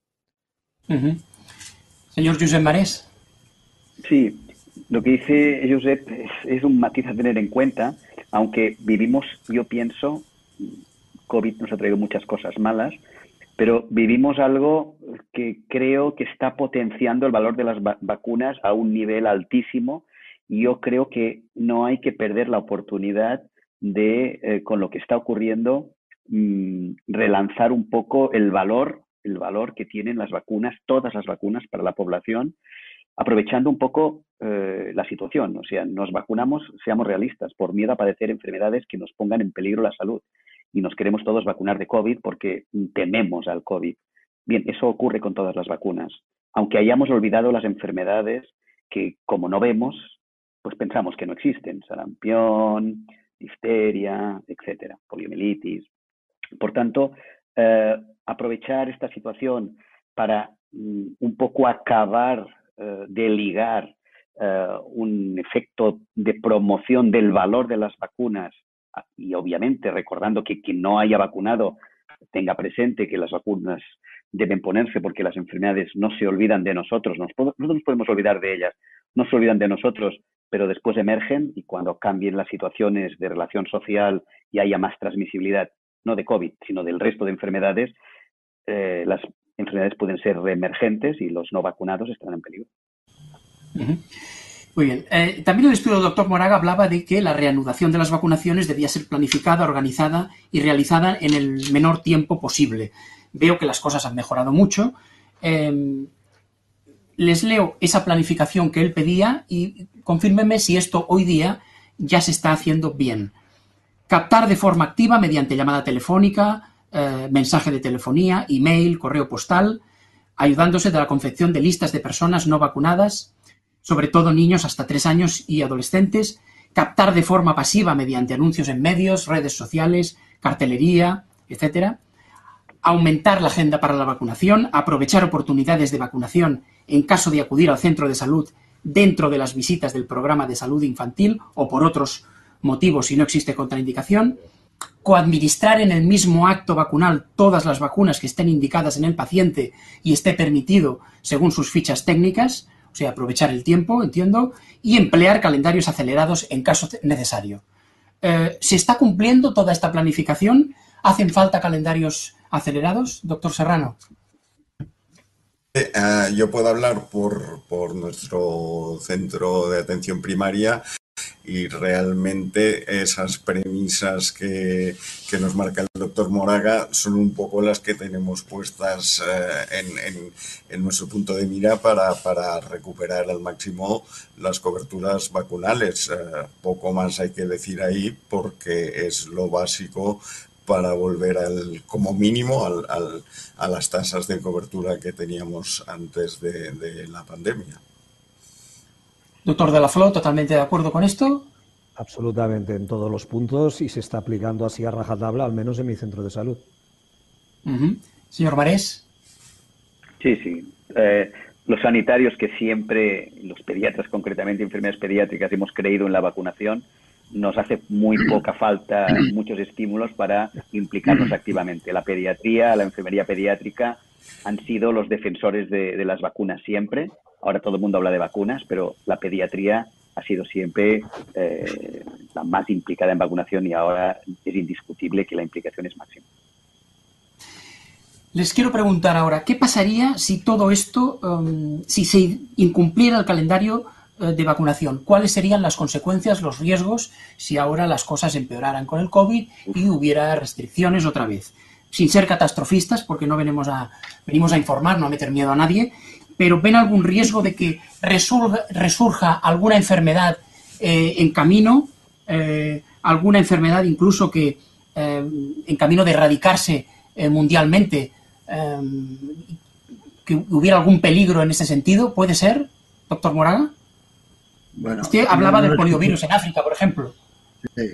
Señor Josep Marés. Sí, lo que dice Josep es, un matiz a tener en cuenta, aunque vivimos, yo pienso, COVID nos ha traído muchas cosas malas, pero vivimos algo que creo que está potenciando el valor de las vacunas a un nivel altísimo y yo creo que no hay que perder la oportunidad de, eh, con lo que está ocurriendo, mm, relanzar un poco el valor, el valor que tienen las vacunas, todas las vacunas para la población, aprovechando un poco eh, la situación. O sea, nos vacunamos, seamos realistas, por miedo a padecer enfermedades que nos pongan en peligro la salud y nos queremos todos vacunar de COVID porque tememos al COVID. Bien, eso ocurre con todas las vacunas. Aunque hayamos olvidado las enfermedades que, como no vemos, pues pensamos que no existen. Sarampión, difteria, etcétera, poliomielitis. Por tanto, eh, aprovechar esta situación para mm, un poco acabar eh, de ligar eh, un efecto de promoción del valor de las vacunas y obviamente recordando que quien no haya vacunado tenga presente que las vacunas deben ponerse porque las enfermedades no se olvidan de nosotros, nosotros nos podemos olvidar de ellas, no se olvidan de nosotros, pero después emergen y cuando cambien las situaciones de relación social y haya más transmisibilidad, no de COVID, sino del resto de enfermedades, eh, las enfermedades pueden ser reemergentes y los no vacunados están en peligro. Muy bien. Eh, también el estudio del doctor Moraga hablaba de que la reanudación de las vacunaciones debía ser planificada, organizada y realizada en el menor tiempo posible. Veo que las cosas han mejorado mucho. Em, les leo esa planificación que él pedía y confírmeme si esto hoy día ya se está haciendo bien. Captar de forma activa mediante llamada telefónica, eh, mensaje de telefonía, email, correo postal, ayudándose de la confección de listas de personas no vacunadas sobre todo niños hasta tres años y adolescentes, captar de forma pasiva mediante anuncios en medios, redes sociales, cartelería, etc. Aumentar la agenda para la vacunación, aprovechar oportunidades de vacunación en caso de acudir al centro de salud dentro de las visitas del programa de salud infantil o por otros motivos si no existe contraindicación, coadministrar en el mismo acto vacunal todas las vacunas que estén indicadas en el paciente y esté permitido según sus fichas técnicas, o sea, aprovechar el tiempo, entiendo, y emplear calendarios acelerados en caso necesario. Eh, ¿Se está cumpliendo toda esta planificación? ¿Hacen falta calendarios acelerados, doctor Serrano? Eh, ah, yo puedo hablar por, por, nuestro centro de atención primaria y realmente esas premisas que, nos marca el doctor Moraga son un poco las que tenemos puestas eh, en, nuestro punto de mira para, recuperar al máximo las coberturas vacunales. Eh, poco más hay que decir ahí porque es lo básico para volver al, como mínimo al, a las tasas de cobertura que teníamos antes de la pandemia. Doctor de la Flo, totalmente de acuerdo con esto. Absolutamente, en todos los puntos y se está aplicando así a rajatabla, al menos en mi centro de salud. Señor Marés. Sí, sí. Eh, los sanitarios que siempre, los pediatras concretamente, enfermedades pediátricas, hemos creído en la vacunación, nos hace muy poca falta muchos estímulos para implicarnos activamente. La pediatría, la enfermería pediátrica han sido los defensores de las vacunas siempre Ahora todo el mundo habla de vacunas, pero la pediatría ha sido siempre eh, la más implicada en vacunación y ahora es indiscutible que la implicación es máxima. Les quiero preguntar ahora, ¿qué pasaría si todo esto, um, si se incumpliera el calendario eh, de vacunación? ¿Cuáles serían las consecuencias, los riesgos, si ahora las cosas empeoraran con el COVID y hubiera restricciones otra vez? Sin ser catastrofistas, porque no venimos a, venimos a informar, no a meter miedo a nadie, pero ¿ven algún riesgo de que resurja, alguna enfermedad eh, en camino, eh, alguna enfermedad incluso que en camino de erradicarse mundialmente? Que hubiera algún peligro en ese sentido? ¿Puede ser, doctor Moraga? Bueno, Usted hablaba del poliovirus en África, por ejemplo. Sí,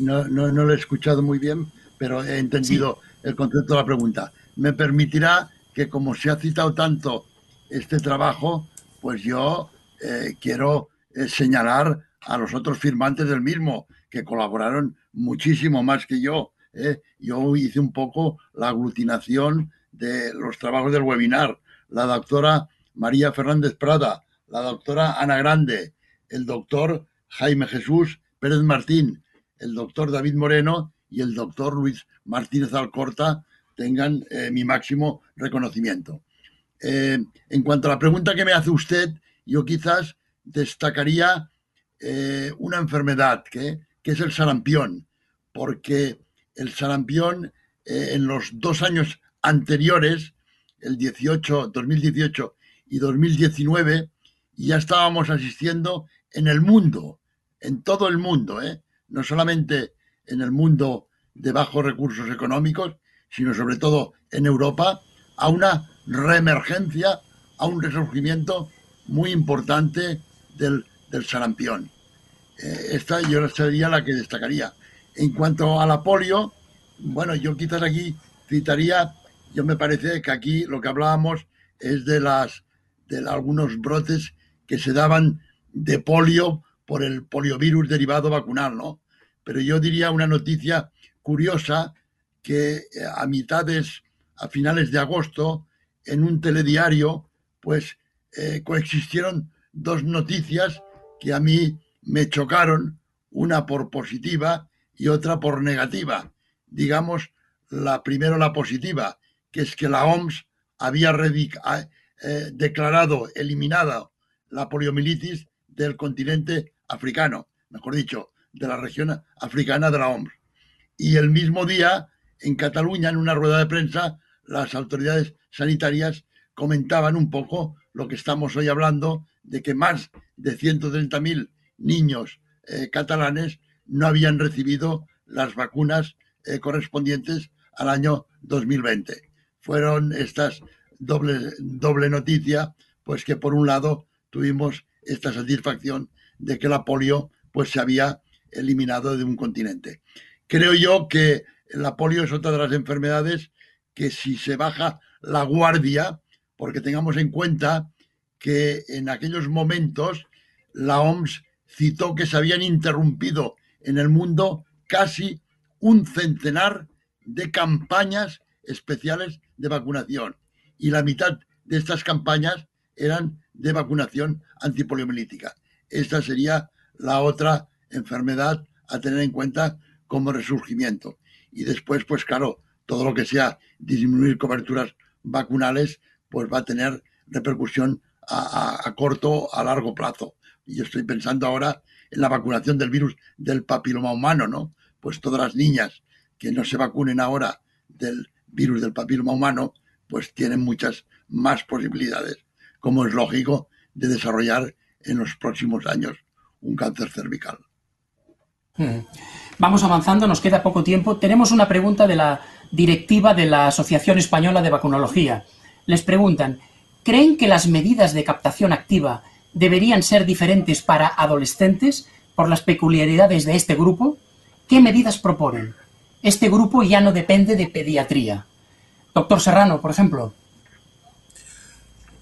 no, no, lo he escuchado muy bien, pero he entendido el concepto de la pregunta. Me permitirá que, como se ha citado tanto este trabajo, pues yo eh, quiero eh, señalar a los otros firmantes del mismo, que colaboraron muchísimo más que yo. ¿eh? Yo hice un poco la aglutinación de los trabajos del webinar, la doctora María Fernández Prada, la doctora Ana Grande, el doctor Jaime Jesús Pérez Martín, el doctor David Moreno y el doctor Luis Martínez Alcorta tengan mi máximo reconocimiento. Eh, en cuanto a la pregunta que me hace usted, yo quizás destacaría eh, una enfermedad que, es el sarampión, porque el sarampión en los dos años anteriores, el 18, 2018 y 2019, ya estábamos asistiendo en el mundo, en todo el mundo, ¿eh? no solamente en el mundo de bajos recursos económicos, sino sobre todo en Europa, a una reemergencia, a un resurgimiento muy importante del, del sarampión. Eh, esta yo sería la que destacaría. En cuanto a la polio, bueno, yo quizás aquí citaría yo me parece que aquí lo que hablábamos es de las de algunos brotes que se daban de polio por el poliovirus derivado vacunal, ¿no? Pero yo diría una noticia curiosa que eh, a mitades, a finales de agosto, en un telediario, pues eh, coexistieron dos noticias que a mí me chocaron, una por positiva y otra por negativa. Digamos, la primero la positiva, que es que la OMS había eh, declarado eliminada la poliomielitis del continente africano, mejor dicho, de la región africana de la OMS. Y el mismo día, en Cataluña, en una rueda de prensa, las autoridades sanitarias comentaban un poco lo que estamos hoy hablando, de que más de 130.000 niños eh, catalanes no habían recibido las vacunas eh, correspondientes al año 2020 fueron estas doble, doble noticia, pues que por un lado tuvimos esta satisfacción de que la polio pues se había eliminado de un continente. Creo yo que la polio es otra de las enfermedades que si se baja la guardia, porque tengamos en cuenta que en aquellos momentos la OMS citó que se habían interrumpido en el mundo casi un centenar de campañas especiales de vacunación y la mitad de estas campañas eran de vacunación antipoliomielítica. Esta sería la otra enfermedad a tener en cuenta como resurgimiento. Y después, pues claro, todo lo que sea disminuir coberturas vacunales, pues va a tener repercusión a, corto, a largo plazo. Y yo estoy pensando ahora en la vacunación del virus del papiloma humano, ¿no? Pues todas las niñas que no se vacunen ahora del virus del papiloma humano, pues tienen muchas más posibilidades, como es lógico, de desarrollar en los próximos años un cáncer cervical. Hmm. Vamos avanzando, nos queda poco tiempo. Tenemos una pregunta de la directiva de la Asociación Española de Vacunología. Les preguntan, ¿creen que las medidas de captación activa deberían ser diferentes para adolescentes por las peculiaridades de este grupo? ¿Qué medidas proponen? este grupo ya no depende de pediatría. Doctor Serrano, por ejemplo.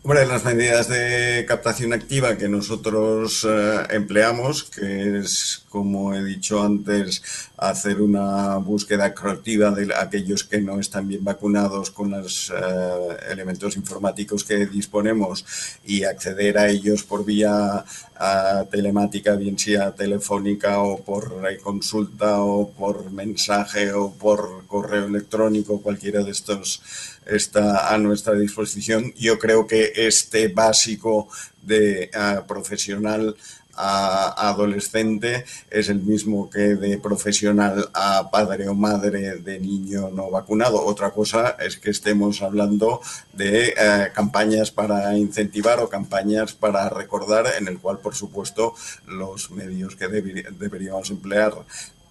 Bueno, las medidas de captación activa que nosotros eh, empleamos, que es, como he dicho antes, hacer una búsqueda activa de aquellos que no están bien vacunados con los eh, elementos informáticos que disponemos y acceder a ellos por vía eh, telemática, bien sea telefónica o por consulta o por mensaje o por correo electrónico, cualquiera de estos está a nuestra disposición. Yo creo que este básico de eh, profesional a adolescente es el mismo que de profesional a padre o madre de niño no vacunado. Otra cosa es que estemos hablando de eh, campañas para incentivar o campañas para recordar, en el cual, por supuesto, los medios que deberíamos emplear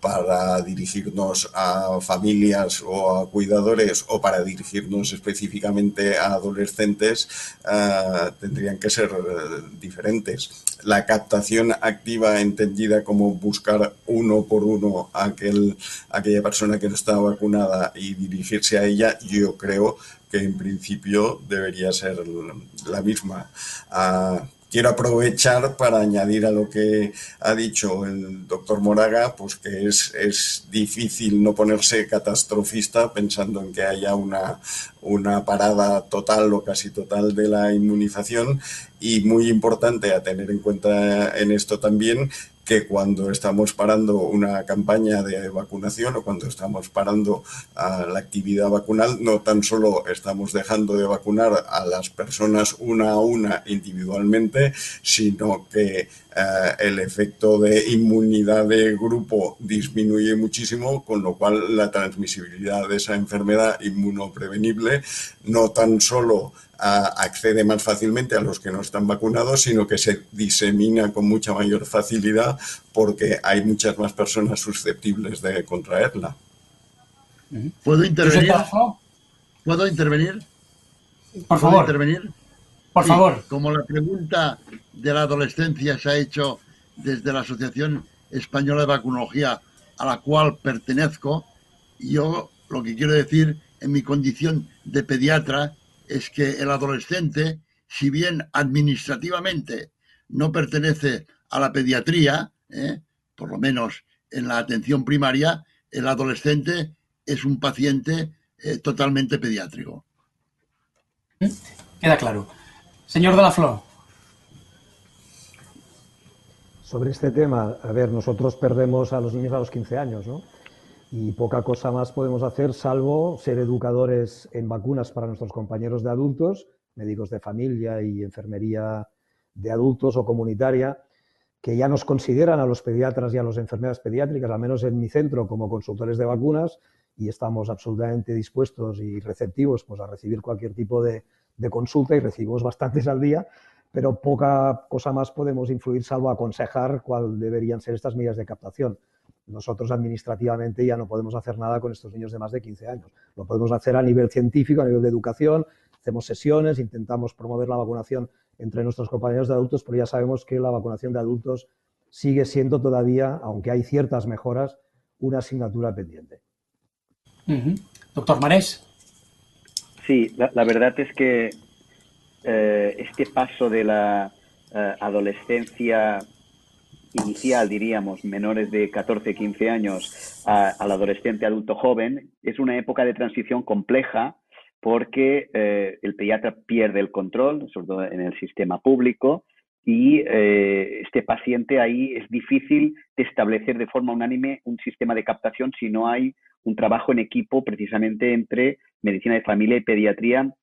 para dirigirnos a familias o a cuidadores o para dirigirnos específicamente a adolescentes eh, tendrían que ser eh, diferentes. La captación activa entendida como buscar uno por uno a aquel, aquella persona que no está vacunada y dirigirse a ella, yo creo que en principio debería ser la misma. Ah, quiero aprovechar para añadir a lo que ha dicho el doctor Moraga, pues que es, es difícil no ponerse catastrofista pensando en que haya una, una parada total o casi total de la inmunización. Y muy importante a tener en cuenta en esto también que cuando estamos parando una campaña de vacunación o cuando estamos parando la actividad vacunal, no tan solo estamos dejando de vacunar a las personas una a una individualmente, sino que eh, el efecto de inmunidad de grupo disminuye muchísimo, con lo cual la transmisibilidad de esa enfermedad inmunoprevenible no tan solo accede más fácilmente a los que no están vacunados, sino que se disemina con mucha mayor facilidad porque hay muchas más personas susceptibles de contraerla. ¿Puedo intervenir? ¿Puedo intervenir? Por favor. intervenir? Por favor. Como la pregunta de la adolescencia se ha hecho desde la Asociación Española de Vacunología a la cual pertenezco, yo lo que quiero decir en mi condición de pediatra es que el adolescente, si bien administrativamente no pertenece a la pediatría, ¿eh? por lo menos en la atención primaria, el adolescente es un paciente eh, totalmente pediátrico. Queda claro. Señor de la Flor. Sobre este tema, a ver, nosotros perdemos a los niños a los 15 años, ¿no? y poca cosa más podemos hacer salvo ser educadores en vacunas para nuestros compañeros de adultos, médicos de familia y enfermería de adultos o comunitaria, que ya nos consideran a los pediatras y a las enfermeras pediátricas, al menos en mi centro, como consultores de vacunas y estamos absolutamente dispuestos y receptivos pues, a recibir cualquier tipo de, de consulta y recibimos bastantes al día, pero poca cosa más podemos influir salvo aconsejar cuál deberían ser estas medidas de captación. Nosotros administrativamente ya no podemos hacer nada con estos niños de más de 15 años. Lo podemos hacer a nivel científico, a nivel de educación, hacemos sesiones, intentamos promover la vacunación entre nuestros compañeros de adultos, pero ya sabemos que la vacunación de adultos sigue siendo todavía, aunque hay ciertas mejoras, una asignatura pendiente. Doctor Marés. Sí, la, verdad es que eh, este paso de la eh, adolescencia inicial, diríamos, menores de 14, 15 años, al adolescente adulto joven, es una época de transición compleja porque eh, el pediatra pierde el control, sobre todo en el sistema público, y eh, este paciente ahí es difícil de establecer de forma unánime un sistema de captación si no hay un trabajo en equipo precisamente entre medicina de familia y pediatría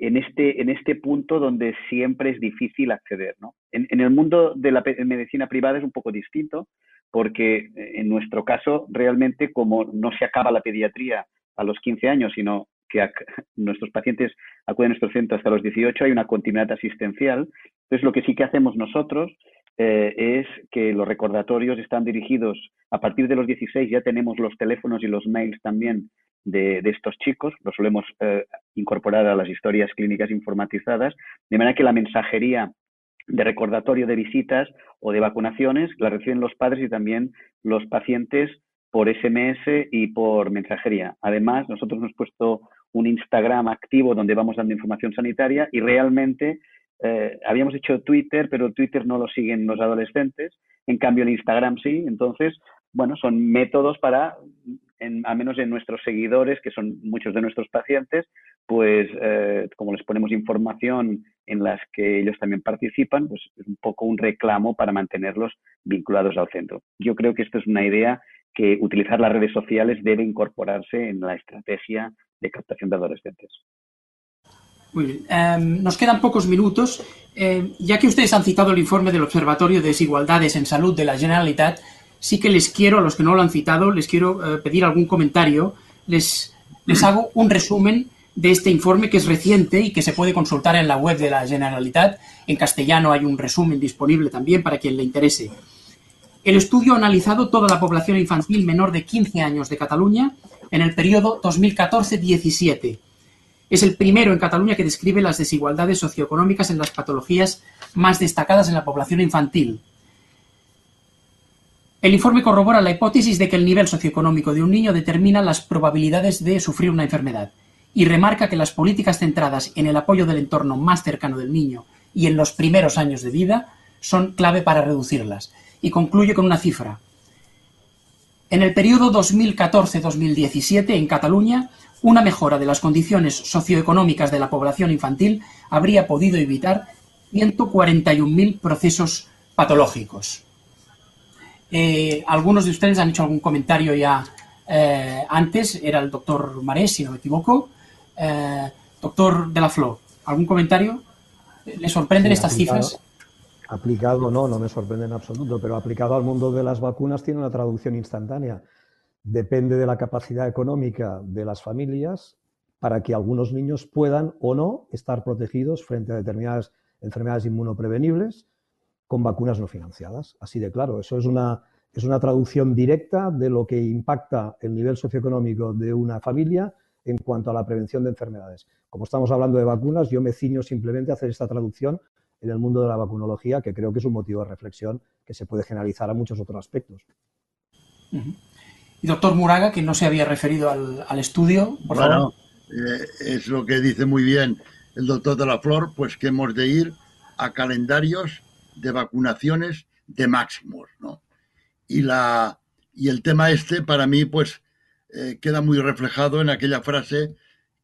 en este, en este punto donde siempre es difícil acceder. ¿no? En, el mundo de la medicina privada es un poco distinto, porque eh, en nuestro caso realmente como no se acaba la pediatría a los 15 años, sino que nuestros pacientes acuden a nuestro centro hasta los 18, hay una continuidad asistencial. Entonces, lo que sí que hacemos nosotros eh, es que los recordatorios están dirigidos a partir de los 16, ya tenemos los teléfonos y los mails también de, estos chicos, lo solemos eh, incorporar a las historias clínicas informatizadas, de manera que la mensajería de recordatorio de visitas o de vacunaciones la reciben los padres y también los pacientes por SMS y por mensajería. Además, nosotros hemos puesto un Instagram activo donde vamos dando información sanitaria y realmente eh, habíamos hecho Twitter, pero Twitter no lo siguen los adolescentes, en cambio el Instagram sí, entonces, bueno, son métodos para, al menos en nuestros seguidores, que son muchos de nuestros pacientes, pues eh, como les ponemos información en las que ellos también participan, pues es un poco un reclamo para mantenerlos vinculados al centro. Yo creo que esto es una idea que utilizar las redes sociales debe incorporarse en la estrategia de captación de adolescentes. Muy bien. Em, nos quedan pocos minutos. Em, ya que ustedes han citado el informe del Observatorio de Desigualdades en Salud de la Generalitat, sí que les quiero, a los que no lo han citado, les quiero eh, pedir algún comentario. Les, les hago un resumen de este informe que es reciente y que se puede consultar en la web de la Generalitat. En castellano hay un resumen disponible también para quien le interese. El estudio ha analizado toda la población infantil menor de 15 años de Cataluña en el periodo 2014-17 es el primero en Cataluña que describe las desigualdades socioeconómicas en las patologías más destacadas en la población infantil. El informe corrobora la hipótesis de que el nivel socioeconómico de un niño determina las probabilidades de sufrir una enfermedad y remarca que las políticas centradas en el apoyo del entorno más cercano del niño y en los primeros años de vida son clave para reducirlas. Y concluye con una cifra. En el periodo 2014-2017, en Cataluña, una mejora de las condiciones socioeconómicas de la población infantil habría podido evitar 141.000 procesos patológicos. Eh, algunos de ustedes han hecho algún comentario ya eh, antes, era el doctor Marés, si no me equivoco. Eh, doctor de la Flor, ¿algún comentario? ¿Le sorprenden estas cifras? Aplicado, no, no me sorprende en absoluto, pero aplicado al mundo de las vacunas tiene una traducción instantánea depende de la capacidad económica de las familias para que algunos niños puedan o no estar protegidos frente a determinadas enfermedades inmunoprevenibles con vacunas no financiadas. Así de claro, eso es una, es una traducción directa de lo que impacta el nivel socioeconómico de una familia en cuanto a la prevención de enfermedades. Como estamos hablando de vacunas, yo me ciño simplemente a hacer esta traducción en el mundo de la vacunología, que creo que es un motivo de reflexión que se puede generalizar a muchos otros aspectos. Y doctor Muraga, que no se había referido al, estudio, por bueno, eh, es lo que dice muy bien el doctor de la Flor, pues que hemos de ir a calendarios de vacunaciones de máximos, ¿no? Y, la, y el tema este, para mí, pues eh, queda muy reflejado en aquella frase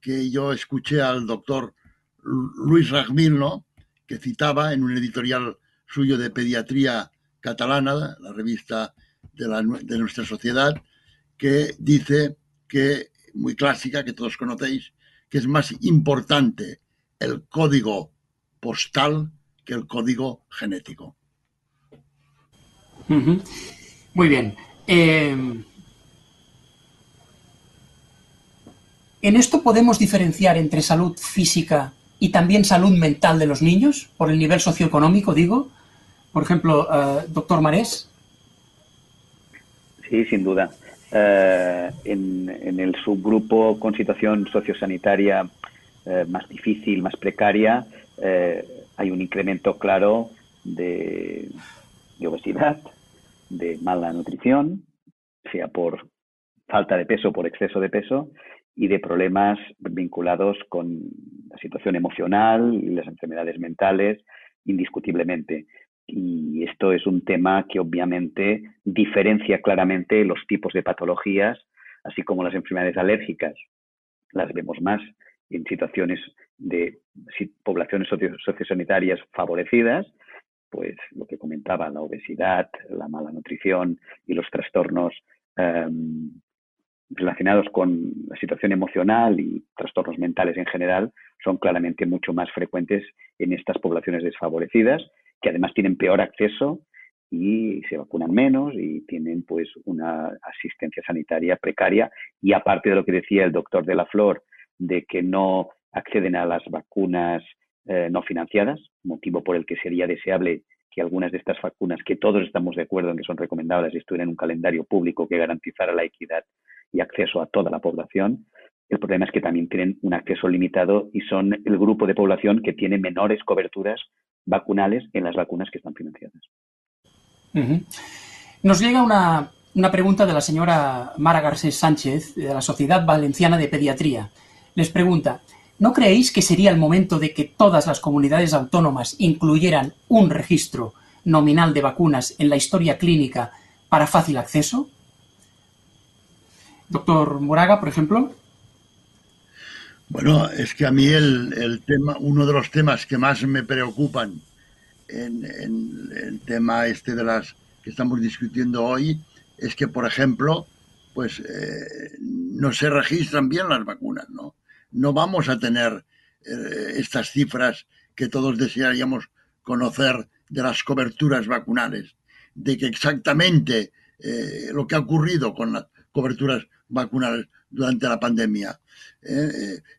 que yo escuché al doctor Luis Ragmil, ¿no? Que citaba en un editorial suyo de pediatría catalana, la revista de, la, de nuestra sociedad, que dice que, muy clásica, que todos conocéis, que es más importante el código postal que el código genético. Muy bien. Em, ¿En esto podemos diferenciar entre salud física y también salud mental de los niños, por el nivel socioeconómico, digo? Por ejemplo, eh, doctor Marés. Sí, sin duda. Eh, en, el subgrupo con situación sociosanitaria eh, más difícil, más precaria, hay un incremento claro de, obesidad, de mala nutrición, sea por falta de peso, por exceso de peso, y de problemas vinculados con la situación emocional y las enfermedades mentales, indiscutiblemente. Y esto es un tema que obviamente diferencia claramente los tipos de patologías, así como las enfermedades alérgicas. Las vemos más en situaciones de poblaciones sociosanitarias favorecidas, pues lo que comentaba, la obesidad, la mala nutrición y los trastornos em, relacionados con la situación emocional y trastornos mentales en general son claramente mucho más frecuentes en estas poblaciones desfavorecidas que además tienen peor acceso y se vacunan menos y tienen pues una asistencia sanitaria precaria. Y aparte de lo que decía el doctor de la Flor de que no acceden a las vacunas eh, no financiadas, motivo por el que sería deseable que algunas de estas vacunas, que todos estamos de acuerdo en que son recomendables, estuvieran en un calendario público que garantizara la equidad y acceso a toda la población. El problema es que también tienen un acceso limitado y son el grupo de población que tiene menores coberturas vacunales en las vacunas que están financiadas. Nos llega una, una pregunta de la señora Mara Garcés Sánchez, de la Sociedad Valenciana de Pediatría. Les pregunta, ¿no creéis que sería el momento de que todas las comunidades autónomas incluyeran un registro nominal de vacunas en la historia clínica para fácil acceso? Doctor Moraga, por ejemplo. Bueno, es que a mí el, tema, uno de los temas que más me preocupan en, el tema este de las que estamos discutiendo hoy es que, por ejemplo, pues eh, no se registran bien las vacunas, ¿no? No vamos a tener eh, estas cifras que todos desearíamos conocer de las coberturas vacunales, de que exactamente eh, lo que ha ocurrido con las coberturas vacunales durante la pandemia.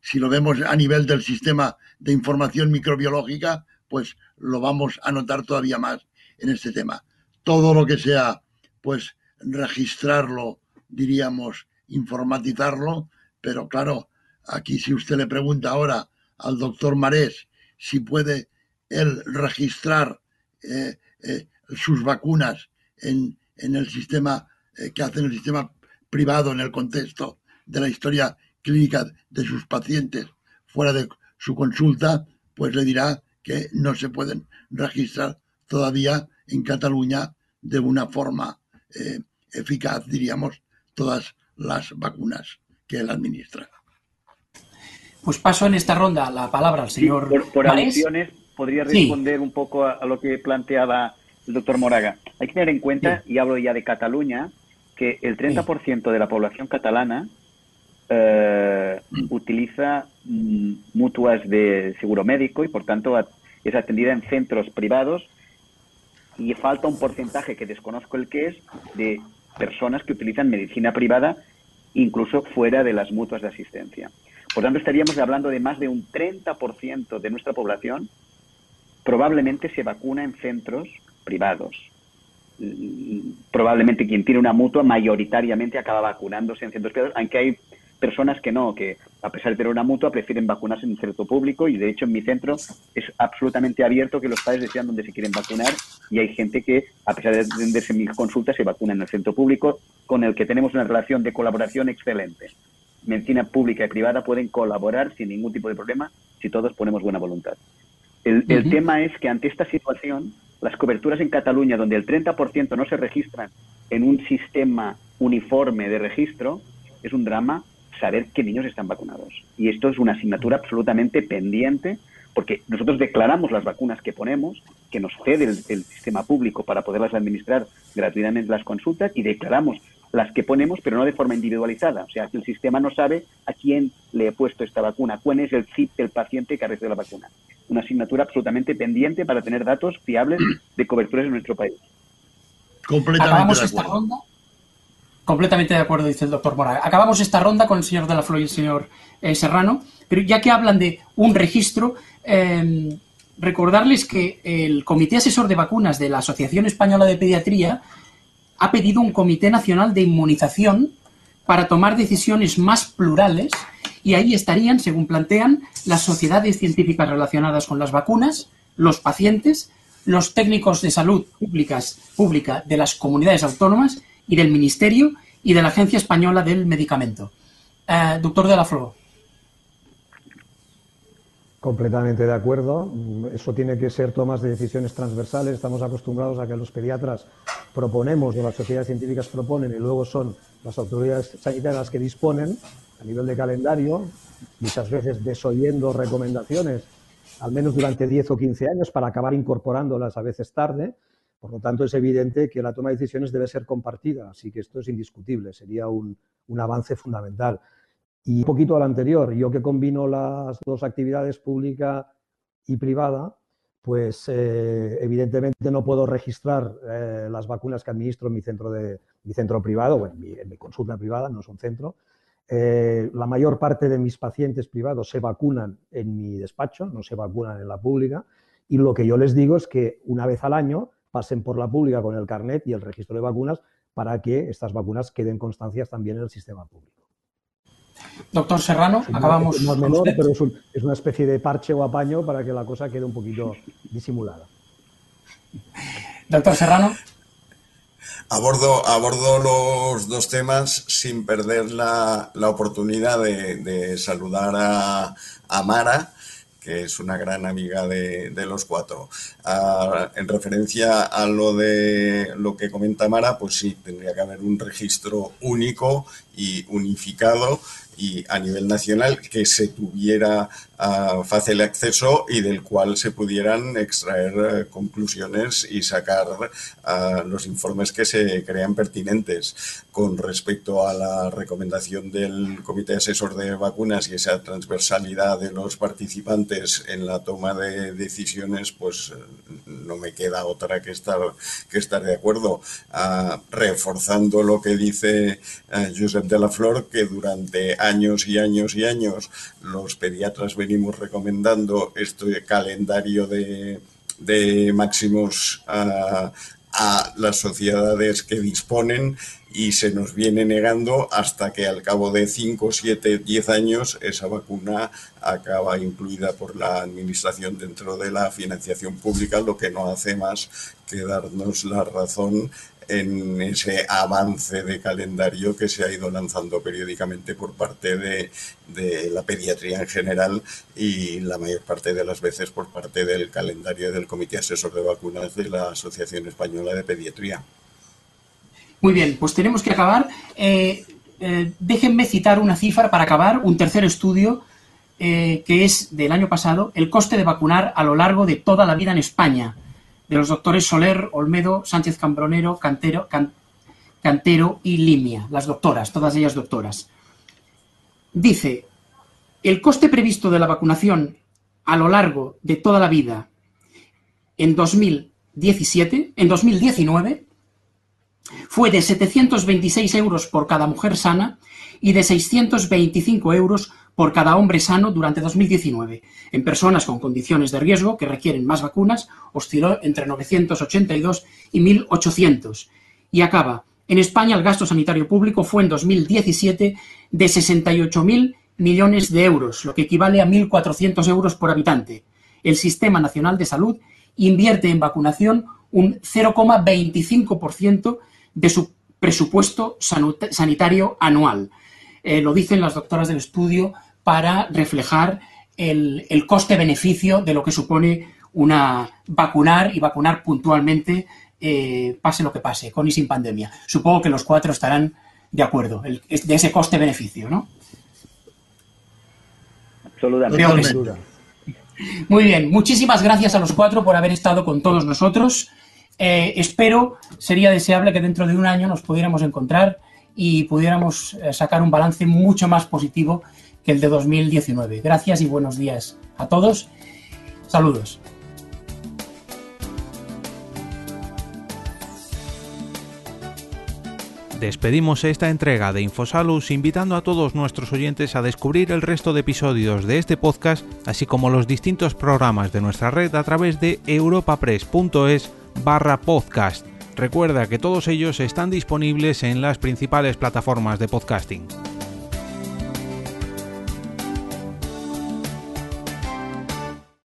si lo vemos a nivel del sistema de información microbiológica, pues lo vamos a notar todavía más en este tema. Todo lo que sea, pues registrarlo, diríamos, informatizarlo, pero claro, aquí si usted le pregunta ahora al doctor Marés si puede él registrar eh, eh, sus vacunas en, el sistema eh, que hace en el sistema privado en el contexto de la historia clínica de sus pacientes fuera de su consulta, pues le dirá que no se pueden registrar todavía en Cataluña de una forma eficaz, diríamos, todas las vacunas que él administra. Pues paso en esta ronda la palabra al señor. por, por alusiones, podría responder un poco a, lo que planteaba el doctor Moraga. Hay que tener en cuenta, y hablo ya de Cataluña, que el 30% de la población catalana eh, utiliza mm, mutuas de seguro médico y, por tanto, es atendida en centros privados y falta un porcentaje que desconozco el que es de personas que utilizan medicina privada incluso fuera de las mutuas de asistencia. Por tanto, estaríamos hablando de más de un 30% de nuestra población probablemente se vacuna en centros privados. Probablemente quien tiene una mutua mayoritariamente acaba vacunándose en centros privados, aunque hay personas que no, que a pesar de tener una mutua prefieren vacunarse en un centro público y de hecho en mi centro es absolutamente abierto que los padres decidan dónde se quieren vacunar y hay gente que a pesar de atenderse en mis consultas se vacuna en el centro público con el que tenemos una relación de colaboración excelente. Medicina pública y privada pueden colaborar sin ningún tipo de problema si todos ponemos buena voluntad. El, el tema es que ante esta situación, las coberturas en Cataluña, donde el 30% no se registran en un sistema uniforme de registro, es un drama saber qué niños están vacunados. Y esto es una asignatura absolutamente pendiente porque nosotros declaramos las vacunas que ponemos, que nos cede el, sistema público para poderlas administrar gratuitamente las consultas y declaramos las que ponemos, pero no de forma individualizada. O sea, que el sistema no sabe a quién le he puesto esta vacuna, cuál es el CIP del paciente que ha recibido la vacuna. Una asignatura absolutamente pendiente para tener datos fiables de coberturas en nuestro país. Completamente esta ronda Completamente de acuerdo, dice el doctor Moraga. Acabamos esta ronda con el señor de la Flor y el señor eh, Serrano, pero ya que hablan de un registro, em, recordarles que el Comité Asesor de Vacunas de la Asociación Española de Pediatría ha pedido un Comité Nacional de Inmunización para tomar decisiones más plurales y ahí estarían, según plantean, las sociedades científicas relacionadas con las vacunas, los pacientes, los técnicos de salud públicas, pública de las comunidades autónomas y del Ministerio y de la Agencia Española del Medicamento. Eh, doctor de la Flor. Completamente de acuerdo. Eso tiene que ser tomas de decisiones transversales. Estamos acostumbrados a que los pediatras proponemos o las sociedades científicas proponen y luego son las autoridades sanitarias las que disponen a nivel de calendario, muchas veces desoyendo recomendaciones, al menos durante 10 o 15 años, para acabar incorporándolas a veces tarde. Por lo tanto, es evidente que la toma de decisiones debe ser compartida, así que esto es indiscutible, sería un, avance fundamental. Y un poquito al anterior, yo que combino las dos actividades, pública y privada, pues eh, evidentemente no puedo registrar eh, las vacunas que administro en mi centro, de, mi centro privado, bueno, en mi, consulta privada, no es un centro. Eh, la mayor parte de mis pacientes privados se vacunan en mi despacho, no se vacunan en la pública. Y lo que yo les digo es que una vez al año pasen por la pública con el carnet y el registro de vacunas para que estas vacunas queden constancias también en el sistema público. Doctor Serrano, acabamos. No es menor, pero es, una especie de parche o apaño para que la cosa quede un poquito disimulada. Doctor Serrano. Abordo, abordo los dos temas sin perder la, oportunidad de, saludar a, a Mara, que es una gran amiga de, los cuatro. Ah, en referencia a lo de lo que comenta Mara, pues sí, tendría que haber un registro único y unificado y a nivel nacional que se tuviera uh, fácil acceso y del cual se pudieran extraer eh, conclusiones y sacar uh, los informes que se crean pertinentes. Con respecto a la recomendación del Comité Asesor de Vacunas y esa transversalidad de los participantes en la toma de decisiones, pues no me queda otra que estar, que estar de acuerdo. Uh, reforzando lo que dice Josep de la Flor, que durante años y años y años los pediatras venimos recomendando este calendario de, máximos a, las sociedades que disponen y se nos viene negando hasta que al cabo de 5, 7, 10 años esa vacuna acaba incluida por la administración dentro de la financiación pública, lo que no hace más que darnos la razón en ese avance de calendario que se ha ido lanzando periódicamente por parte de, la pediatría en general y la mayor parte de las veces por parte del calendario del Comité Asesor de Vacunas de la Asociación Española de Pediatría. Muy bien, pues tenemos que acabar. Eh, eh, déjenme citar una cifra para acabar, un tercer estudio eh, que es del año pasado, el coste de vacunar a lo largo de toda la vida en España de los doctores Soler, Olmedo, Sánchez Cambronero, Cantero, Cantero y Limia, las doctoras, todas ellas doctoras. Dice, el coste previsto de la vacunación a lo largo de toda la vida en 2017, en 2019, fue de 726 euros por cada mujer sana y de 625 euros por cada hombre sano durante 2019. En personas con condiciones de riesgo que requieren más vacunas, osciló entre 982 y 1.800. Y acaba. En España el gasto sanitario público fue en 2017 de 68.000 millones de euros, lo que equivale a 1.400 euros por habitante. El Sistema Nacional de Salud invierte en vacunación un 0,25% de su presupuesto sanitario anual. Eh, lo dicen las doctoras del estudio para reflejar el, coste-beneficio de lo que supone una vacunar y vacunar puntualmente, eh, pase lo que pase, con y sin pandemia. Supongo que los cuatro estarán de acuerdo de ese coste-beneficio, ¿no? Absolutamente. Muy bien, muchísimas gracias a los cuatro por haber estado con todos nosotros. Eh, espero, sería deseable que dentro de un año nos pudiéramos encontrar y pudiéramos eh, sacar un balance mucho más positivo el de 2019. Gracias y buenos días a todos. Saludos. Despedimos esta entrega de Infosalus invitando a todos nuestros oyentes a descubrir el resto de episodios de este podcast, así como los distintos programas de nuestra red a través de europapress.es barra podcast. Recuerda que todos ellos están disponibles en las principales plataformas de podcasting.